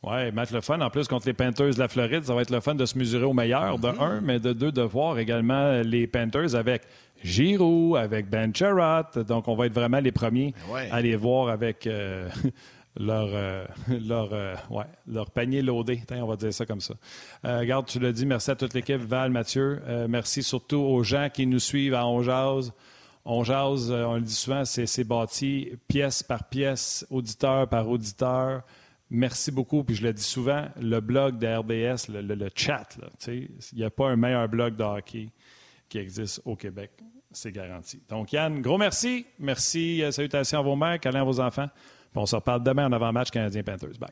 Oui, match le fun. En plus, contre les Panthers de la Floride, ça va être le fun de se mesurer au meilleur, de mm-hmm. un, mais de deux, de voir également les Panthers avec Giroud, avec Ben Charrot. Donc, on va être vraiment les premiers ben à les voir avec euh, leur, euh, leur, euh, ouais, leur panier loadé. on va dire ça comme ça. regarde, tu l'as dit, merci à toute l'équipe, Val, Mathieu. merci surtout aux gens qui nous suivent à On on jase, euh, on le dit souvent, c'est bâti pièce par pièce, auditeur par auditeur. Merci beaucoup. Puis je le dis souvent, le blog de RDS, le, chat, il n'y a pas un meilleur blog de hockey qui existe au Québec. C'est garanti. Donc, Yann, gros merci. Merci. Euh, salutations à vos mères, câlins à vos enfants. on se reparle demain en avant-match Canadien Panthers. Bye.